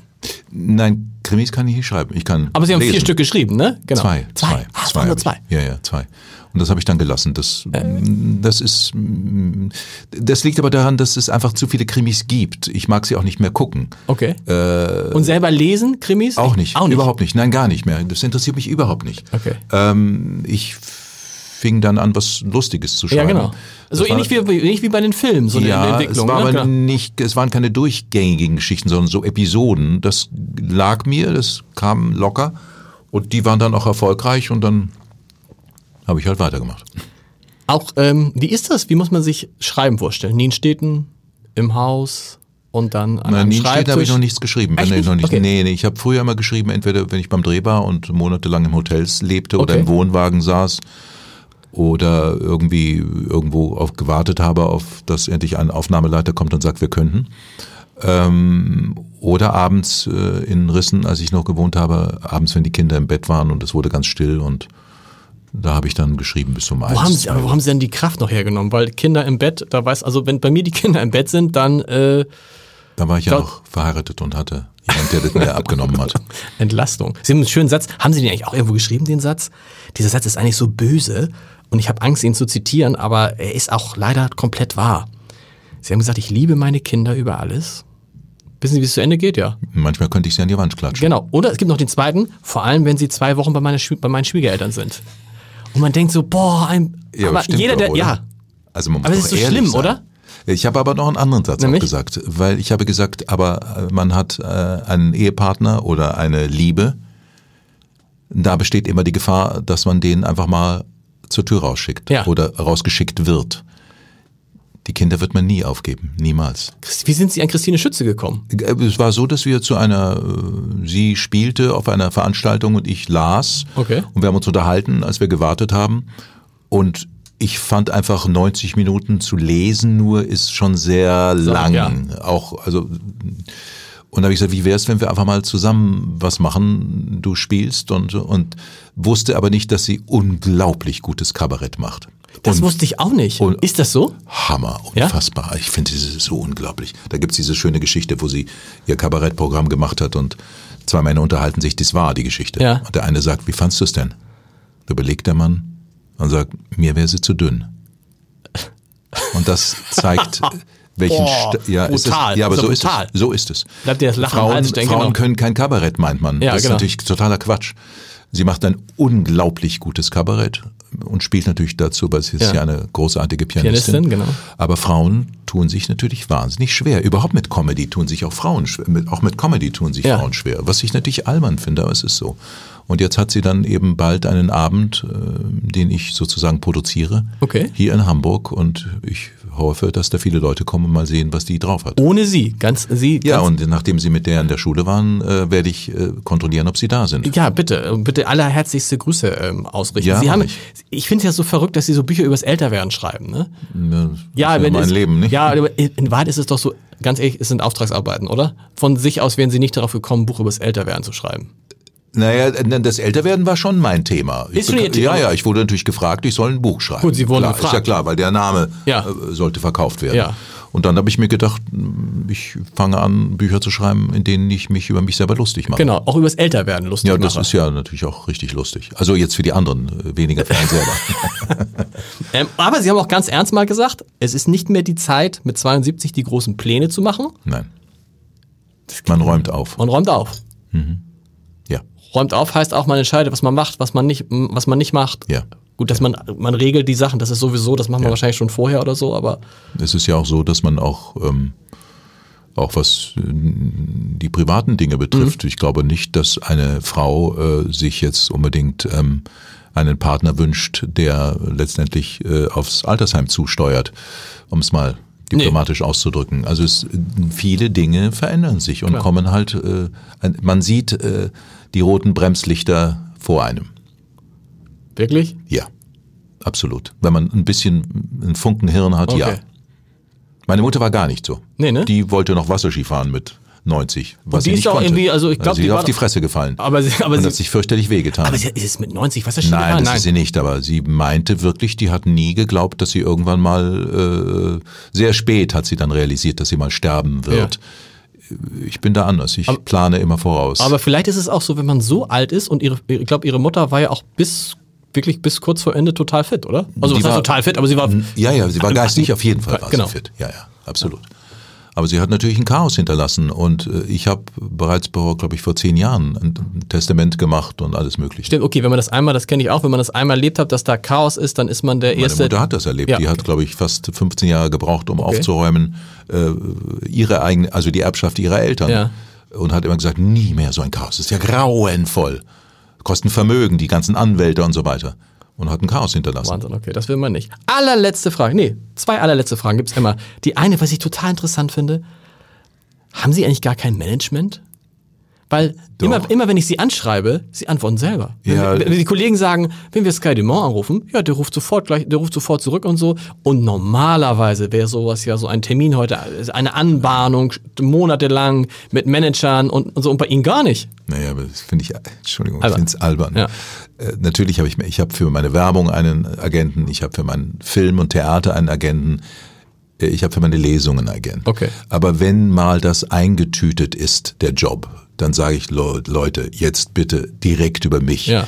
Nein, Krimis kann ich nicht schreiben. Ich kann Aber sie haben lesen. vier Stück geschrieben, ne? Genau. Zwei, zwei, Ah, es zwei. waren nur zwei. Ja, ja, zwei. Und das habe ich dann gelassen. Das, das ist, mm, das liegt aber daran, dass es einfach zu viele Krimis gibt. Ich mag sie auch nicht mehr gucken. Okay. Und selber lesen, Krimis? Äh, Auch nicht, Auch nicht. überhaupt nicht. Nein, gar nicht mehr. Das interessiert mich überhaupt nicht. Okay. Ähm, ich fing dann an, was Lustiges zu schreiben. Ja, genau. So Das war- ähnlich, wie, ähnlich wie bei den Filmen, so eine ja, Entwicklung. es war ne? aber Genau. nicht, es waren keine durchgängigen Geschichten, sondern so Episoden. Das lag mir, das kam locker und die waren dann auch erfolgreich und dann habe ich halt weitergemacht. Auch, ähm, wie ist das? Wie muss man sich Schreiben vorstellen? Nienstädten, im Haus und dann an Nein, einem in Nienstedt habe ich Schreibtisch? noch nichts geschrieben. Echt Nee, noch nicht. Okay. Nee, nee, ich habe früher immer geschrieben, entweder wenn ich beim Dreh war und monatelang im Hotels lebte oder Okay. im Wohnwagen saß oder irgendwie irgendwo auf gewartet habe, auf dass endlich ein Aufnahmeleiter kommt und sagt, wir könnten. Ähm, oder abends äh, in Rissen, als ich noch gewohnt habe, abends, wenn die Kinder im Bett waren und es wurde ganz still und da habe ich dann geschrieben bis zum Wo haben, Sie, aber wo haben Sie denn die Kraft noch hergenommen? Weil Kinder im Bett, da weiß, also wenn bei mir die Kinder im Bett sind, dann äh, Da war ich ja noch verheiratet und hatte jemand, der das mir abgenommen hat. Entlastung. Sie haben einen schönen Satz. Haben Sie den eigentlich auch irgendwo geschrieben, den Satz? Dieser Satz ist eigentlich so böse und ich habe Angst, ihn zu zitieren, aber er ist auch leider komplett wahr. Sie haben gesagt, ich liebe meine Kinder über alles. Wissen Sie, wie es zu Ende geht? Ja. Manchmal könnte ich sie an die Wand klatschen. Genau. Oder es gibt noch den zweiten, vor allem wenn Sie zwei Wochen bei, meine, bei meinen Schwiegereltern sind. Und man denkt so, boah, ein, Ja, aber jeder, der, ja, Also man muss Aber es ist so schlimm, sein. oder? Ich habe aber noch einen anderen Satz auch Nämlich? gesagt, weil ich habe gesagt, aber äh, man hat äh, einen Ehepartner oder eine Liebe, da besteht immer die Gefahr, dass man den einfach mal zur Tür rausschickt Ja. oder rausgeschickt wird. Die Kinder wird man nie aufgeben, niemals. Wie sind Sie an Christine Schütze gekommen? Es war so, dass wir zu einer, äh, sie spielte auf einer Veranstaltung und ich las. Okay. Und wir haben uns unterhalten, als wir gewartet haben. Und ich fand einfach 90 Minuten zu lesen nur ist schon sehr lang. ja. Auch, also, und da habe ich gesagt, wie wär's, wenn wir einfach mal zusammen was machen? Du spielst und, und wusste aber nicht, dass sie unglaublich gutes Kabarett macht. Das und wusste ich auch nicht. und- ist das so? Hammer, Ja? unfassbar. Ich finde es so unglaublich. Da gibt's diese schöne Geschichte, wo sie ihr Kabarettprogramm gemacht hat und zwei Männer unterhalten sich, das war die Geschichte. Ja. Und der eine sagt, wie fandst du es denn? Da überlegt der Mann und sagt, mir wäre sie zu dünn. Und das zeigt, welchen St ja, ist brutal. ja, aber So so ist brutal. es. So ist es. Bleibt dir das Lachen Frauen, Hals stecken, Frauen genau. können kein Kabarett, meint man. Ja, das genau. ist natürlich totaler Quatsch. Sie macht ein unglaublich gutes Kabarett und spielt natürlich dazu, weil sie ist Ja. ja eine großartige Pianistin. Pianistin, genau. Aber Frauen tun sich natürlich wahnsinnig schwer. Überhaupt mit Comedy tun sich auch Frauen schwer. Mit, auch mit Comedy tun sich Ja. Frauen schwer. Was ich natürlich albern finde, aber es ist so. Und jetzt hat sie dann eben bald einen Abend, äh, den ich sozusagen produziere. Okay. Hier in Hamburg. Und ich hoffe, dass da viele Leute kommen und mal sehen, was die drauf hat. Ohne Sie. Ganz, Sie. Ja, ganz, und nachdem Sie mit der in der Schule waren, äh, werde ich äh, kontrollieren, ob Sie da sind. Ja, bitte, bitte allerherzlichste Grüße ähm, ausrichten. Ja, Sie haben, ich. ich finde es ja so verrückt, dass Sie so Bücher übers Älterwerden schreiben, ne? Ne, Ja, wenn mein es, Leben, nicht? Ja, aber in in Wahrheit ist es doch so, ganz ehrlich, es sind Auftragsarbeiten, oder? Von sich aus wären Sie nicht darauf gekommen, ein Buch übers Älterwerden zu schreiben. Naja, das Älterwerden war schon mein Thema. Ist schon Ihr Thema? Ja, ja, ich wurde natürlich gefragt, ich soll ein Buch schreiben. Gut, Sie wurden klar, gefragt. Ist ja klar, weil der Name Ja. äh, sollte verkauft werden. Ja. Und dann habe ich mir gedacht, ich fange an, Bücher zu schreiben, in denen ich mich über mich selber lustig mache. Genau, auch übers Älterwerden lustig Ja, das mache. ist ja natürlich auch richtig lustig. Also jetzt für die anderen, äh, weniger für einen selber. Ähm, aber Sie haben auch ganz ernst mal gesagt, es ist nicht mehr die Zeit, mit 72 die großen Pläne zu machen. Nein. Man räumt auf. Man räumt auf. Ja. Räumt auf heißt auch, man entscheidet, was man macht, was man nicht, was man nicht macht. Ja. Gut, dass man, man regelt die Sachen, das ist sowieso, das machen wir wahrscheinlich schon vorher oder so, aber Es ist ja auch so, dass man auch, ähm, auch was die privaten Dinge betrifft, ich glaube nicht, dass eine Frau äh, sich jetzt unbedingt ähm, einen Partner wünscht, der letztendlich äh, aufs Altersheim zusteuert, um es mal diplomatisch auszudrücken. Also es, viele Dinge verändern sich und kommen halt, äh, man sieht äh, die roten Bremslichter vor einem. wirklich? Ja, absolut. Wenn man ein bisschen einen Funken Hirn hat, ja. Okay. Meine Mutter war gar nicht so. Nee, ne? Die wollte noch Wasserski fahren mit 90. Was die sie ist auch konnte. irgendwie- also ich glaub, sie die ist auf die Fresse gefallen. Aber sie, aber und sie, hat sich fürchterlich wehgetan. aber sie ist es mit 90, was ist das schon Nein, gefahren? das ist sie nicht, aber sie meinte wirklich, die hat nie geglaubt, dass sie irgendwann mal, äh, sehr spät hat sie dann realisiert, dass sie mal sterben wird. Ich bin da anders, ich plane immer voraus. Aber vielleicht ist es auch so, wenn man so alt ist und ihre, ich glaube, ihre Mutter war ja auch bis wirklich bis kurz vor Ende total fit, oder? Also Die was heißt war- total fit, aber sie war ja, ja, sie war geistig auf jeden Fall war Genau. sie fit. Ja, ja, absolut. Aber sie hat natürlich ein Chaos hinterlassen und äh, ich habe bereits, glaube ich, vor zehn Jahren ein Testament gemacht und alles Mögliche. Stimmt, okay, wenn man das einmal, das kenne ich auch, wenn man das einmal erlebt hat, dass da Chaos ist, dann ist man der Meine erste. Mutter hat das erlebt. Ja. Die hat, glaube ich, fast 15 Jahre gebraucht, um aufzuräumen, äh, ihre eigene, also die Erbschaft ihrer Eltern. Ja. Und hat immer gesagt, nie mehr so ein Chaos. Das ist ja grauenvoll. Kosten Vermögen, die ganzen Anwälte und so weiter. Und hat ein Chaos hinterlassen. Wahnsinn, okay, das will man nicht. Allerletzte Frage, nee, zwei allerletzte Fragen gibt's immer. Die eine, was ich total interessant finde, haben Sie eigentlich gar kein Management? Weil Doch. immer, immer wenn ich sie anschreibe, sie antworten selber. Wenn, Ja. wenn die Kollegen sagen, wenn wir Sky Dumont anrufen, ja, der ruft sofort gleich, der ruft sofort zurück und so. Und normalerweise wäre sowas ja so ein Termin heute, eine Anbahnung monatelang mit Managern und, und so und bei Ihnen gar nicht. Naja, aber das finde ich, Entschuldigung, Albern. ich finde es albern. Ja. Äh, natürlich habe ich, mir- ich habe für meine Werbung einen Agenten, ich habe für meinen Film und Theater einen Agenten, äh, ich habe für meine Lesungen einen Agenten. Okay. Aber wenn mal das eingetütet ist, der Job, dann sage ich, "Le- Leute, jetzt bitte direkt über mich. Ja.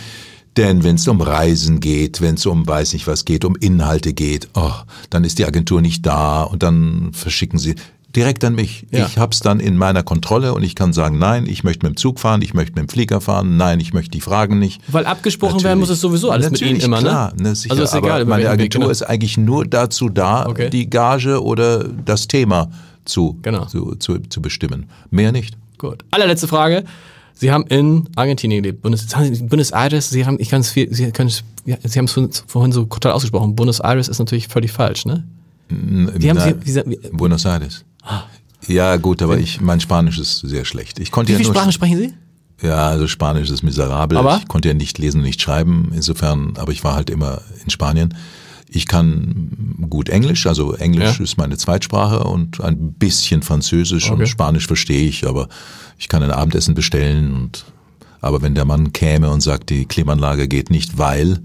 Denn wenn es um Reisen geht, wenn es um weiß nicht was geht, um Inhalte geht, oh, dann ist die Agentur nicht da und dann verschicken sie direkt an mich. Ja. Ich hab's dann in meiner Kontrolle und ich kann sagen, nein, ich möchte mit dem Zug fahren, ich möchte mit dem Flieger fahren, nein, ich möchte die Fragen nicht. Weil abgesprochen Natürlich. werden muss es sowieso alles mit Ihnen Natürlich, immer, klar, ne? ne? sicher, also ist aber egal, über meine welchen Weg, Agentur genau. ist eigentlich nur dazu da, Okay. die Gage oder das Thema zu, Genau. zu, zu, zu bestimmen. Mehr nicht. Gut. Allerletzte Frage. Sie haben in Argentinien gelebt. Buenos, Buenos Aires, Sie haben, ich kann es viel, Sie können es, ja, Sie haben es vorhin- vorhin so total ausgesprochen. Buenos Aires ist natürlich völlig falsch, ne? Wie haben Sie, wie, wie, Buenos Aires. Ja, gut, aber ich, mein Spanisch ist sehr schlecht. Ich konnte wie ja viele Sprachen sprechen Sie? Ja, also Spanisch ist miserabel. Aber? Ich konnte ja nicht lesen und nicht schreiben, insofern, aber ich war halt immer in Spanien. Ich kann gut Englisch, also Englisch Ja. ist meine Zweitsprache und ein bisschen Französisch Okay. und Spanisch verstehe ich, aber ich kann ein Abendessen bestellen und aber wenn der Mann käme und sagt, die Klimaanlage geht nicht, weil,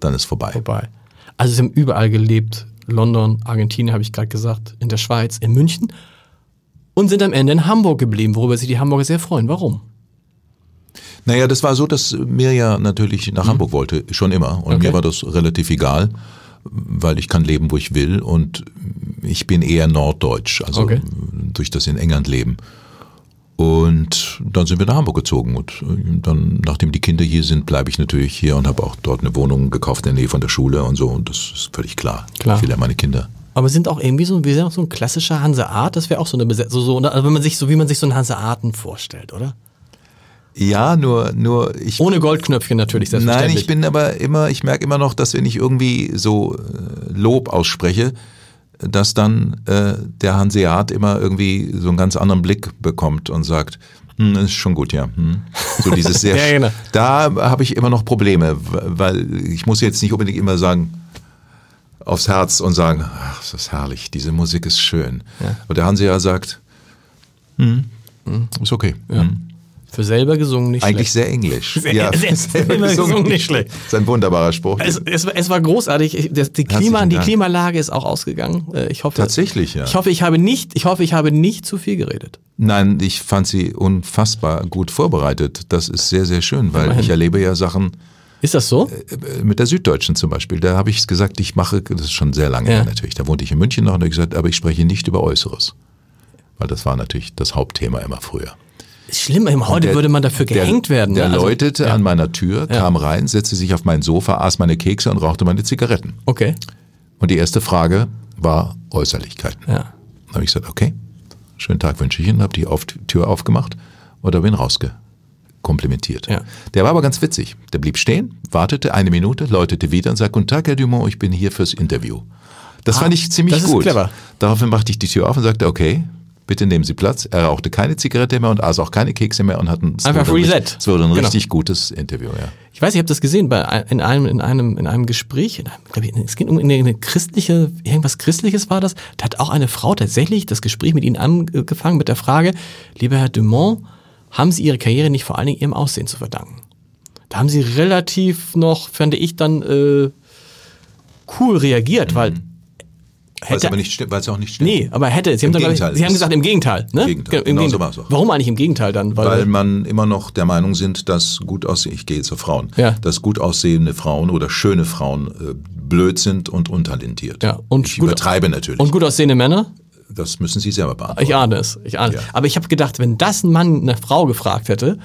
dann ist vorbei. Vorbei. Also Sie haben überall gelebt. London, Argentinien, habe ich gerade gesagt, in der Schweiz, in München. Und sind am Ende in Hamburg geblieben, worüber sich die Hamburger sehr freuen. Warum? Naja, das war so, dass Mirja natürlich nach Hamburg wollte, schon immer. Und Mhm. Okay. mir war das relativ egal, weil ich kann leben, wo ich will. Und ich bin eher norddeutsch, also Okay. durch das in England leben. Und dann sind wir nach Hamburg gezogen. Und dann, nachdem die Kinder hier sind, bleibe ich natürlich hier und habe auch dort eine Wohnung gekauft in der Nähe von der Schule und so. Und das ist völlig klar. Klar. Ich will ja meine Kinder. Aber sind auch irgendwie so, wir sind auch so ein klassischer Hanseat, das wäre auch so eine Besetzung, so, so, also wenn man sich so, wie man sich so einen Hanseaten vorstellt, oder? Ja, nur, nur ich Ohne Goldknöpfchen natürlich, Nein, selbstverständlich. ich bin aber immer, ich merke immer noch, dass wenn ich irgendwie so äh, Lob ausspreche, dass dann äh, der Hanseat immer irgendwie so einen ganz anderen Blick bekommt und sagt, hm, ist schon gut, ja. Hm. So dieses sehr, Ja, genau. da habe ich immer noch Probleme, weil ich muss jetzt nicht unbedingt immer sagen, aufs Herz und sagen, ach, das ist herrlich, diese Musik ist schön. Und der Hanseat sagt, hm, ist okay. Hm. Für selber gesungen nicht Eigentlich schlecht. sehr englisch. Sehr- sehr- selber gesungen nicht schlecht. Das ist ein wunderbarer Spruch. Es, es, es war großartig. Das- Die, Klima, die. Klimalage ist auch ausgegangen. Äh, Ich hoffe, Tatsächlich, ja. Ich hoffe, ich habe nicht, ich hoffe, ich habe nicht zu viel geredet. Nein, ich fand sie unfassbar gut vorbereitet. Das ist sehr, sehr schön, weil ich erlebe ja Sachen Ist das so? äh, mit der Süddeutschen zum Beispiel. Da habe ich gesagt, ich mache, das ist schon sehr lange Ja. her natürlich. Da wohnte ich in München noch und habe gesagt, aber ich spreche nicht über Äußeres. Weil das war natürlich das Hauptthema immer früher. Schlimm. Heute Der- würde man dafür der, gehängt werden. Der ne? Also- läutete ja. an meiner Tür, kam rein, setzte sich auf mein Sofa, aß meine Kekse und rauchte meine Zigaretten. Okay. Und die erste Frage war Äußerlichkeiten. Ja. Dann habe ich gesagt, okay, schönen Tag wünsche ich Ihnen, habe die auf Tür aufgemacht oder bin rausgekomplimentiert. Ja. Der war aber ganz witzig. Der blieb stehen, wartete eine Minute, läutete wieder und sagte, guten Tag, Herr Dumont, ich bin hier fürs Interview. Das fand ich ziemlich Ah, das ist gut. clever. Daraufhin machte ich die Tür auf und sagte, okay, bitte nehmen Sie Platz. Er rauchte keine Zigarette mehr und aß auch keine Kekse mehr und hat ein, Einfach wurde Reset. richtig- Es wurde ein Genau. richtig gutes Interview, ja. Ich weiß, ich habe das gesehen bei in einem in einem in einem Gespräch. In einem, ich, es ging um eine, eine christliche irgendwas christliches war das. Da hat auch eine Frau tatsächlich das Gespräch mit Ihnen angefangen mit der Frage: Lieber Herr Dumont, haben Sie Ihre Karriere nicht vor allen Dingen Ihrem Aussehen zu verdanken? Da haben Sie relativ noch, fand ich dann äh, cool reagiert, weil Weil hätte aber nicht weil es auch nicht stimmt. Nee, aber hätte, Sie haben, Im dann, glaub ich, Gegenteil, Sie haben es- gesagt, im Gegenteil. Ne? Gegenteil, Im genau so Gegenteil. auch. Warum eigentlich im Gegenteil dann? Weil man immer noch der Meinung sind, dass gut aussehende, ich gehe jetzt auf Frauen, Ja. dass gut aussehende Frauen oder schöne Frauen äh, blöd sind und untalentiert. ja, und ich gut- übertreibe natürlich. Und gut aussehende Männer? das müssen Sie selber beantworten. Ich ahne es. Ich ahne. Ja. Aber ich habe gedacht, wenn das ein Mann eine Frau gefragt hätte,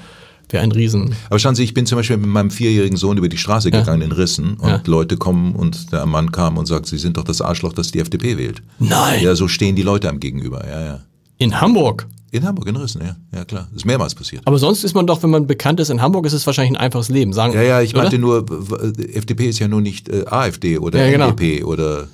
wäre ein Riesen. Aber schauen Sie, ich bin zum Beispiel mit meinem vierjährigen Sohn über die Straße gegangen in Rissen und Ja. Leute kommen und der Mann kam und sagt, Sie sind doch das Arschloch, das die FDP wählt. Nein. Ja, so stehen die Leute am Gegenüber. Ja, ja. In Hamburg. In Hamburg, in Rissen, ja. Ja, klar. Das ist mehrmals passiert. Aber sonst ist man doch, wenn man bekannt ist in Hamburg, ist es wahrscheinlich ein einfaches Leben. Sagen, Ja, ja, ich oder? meinte nur, FDP ist ja nur nicht äh, AfD oder Ja, genau. NDP oder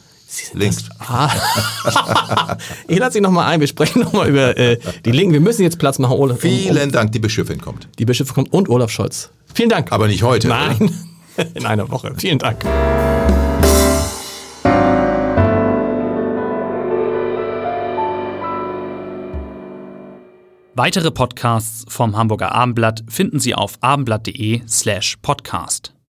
Links. Ah. ich lade Sie nochmal ein. Wir sprechen nochmal über äh, die Linken. Wir müssen jetzt Platz machen. Olaf, Vielen Dank, die Bischöfin kommt. Die Bischöfin kommt und Olaf Scholz. Vielen Dank. Aber nicht heute. Nein, in einer Woche. Vielen Dank. Weitere Podcasts vom Hamburger Abendblatt finden Sie auf abendblatt.de slash podcast.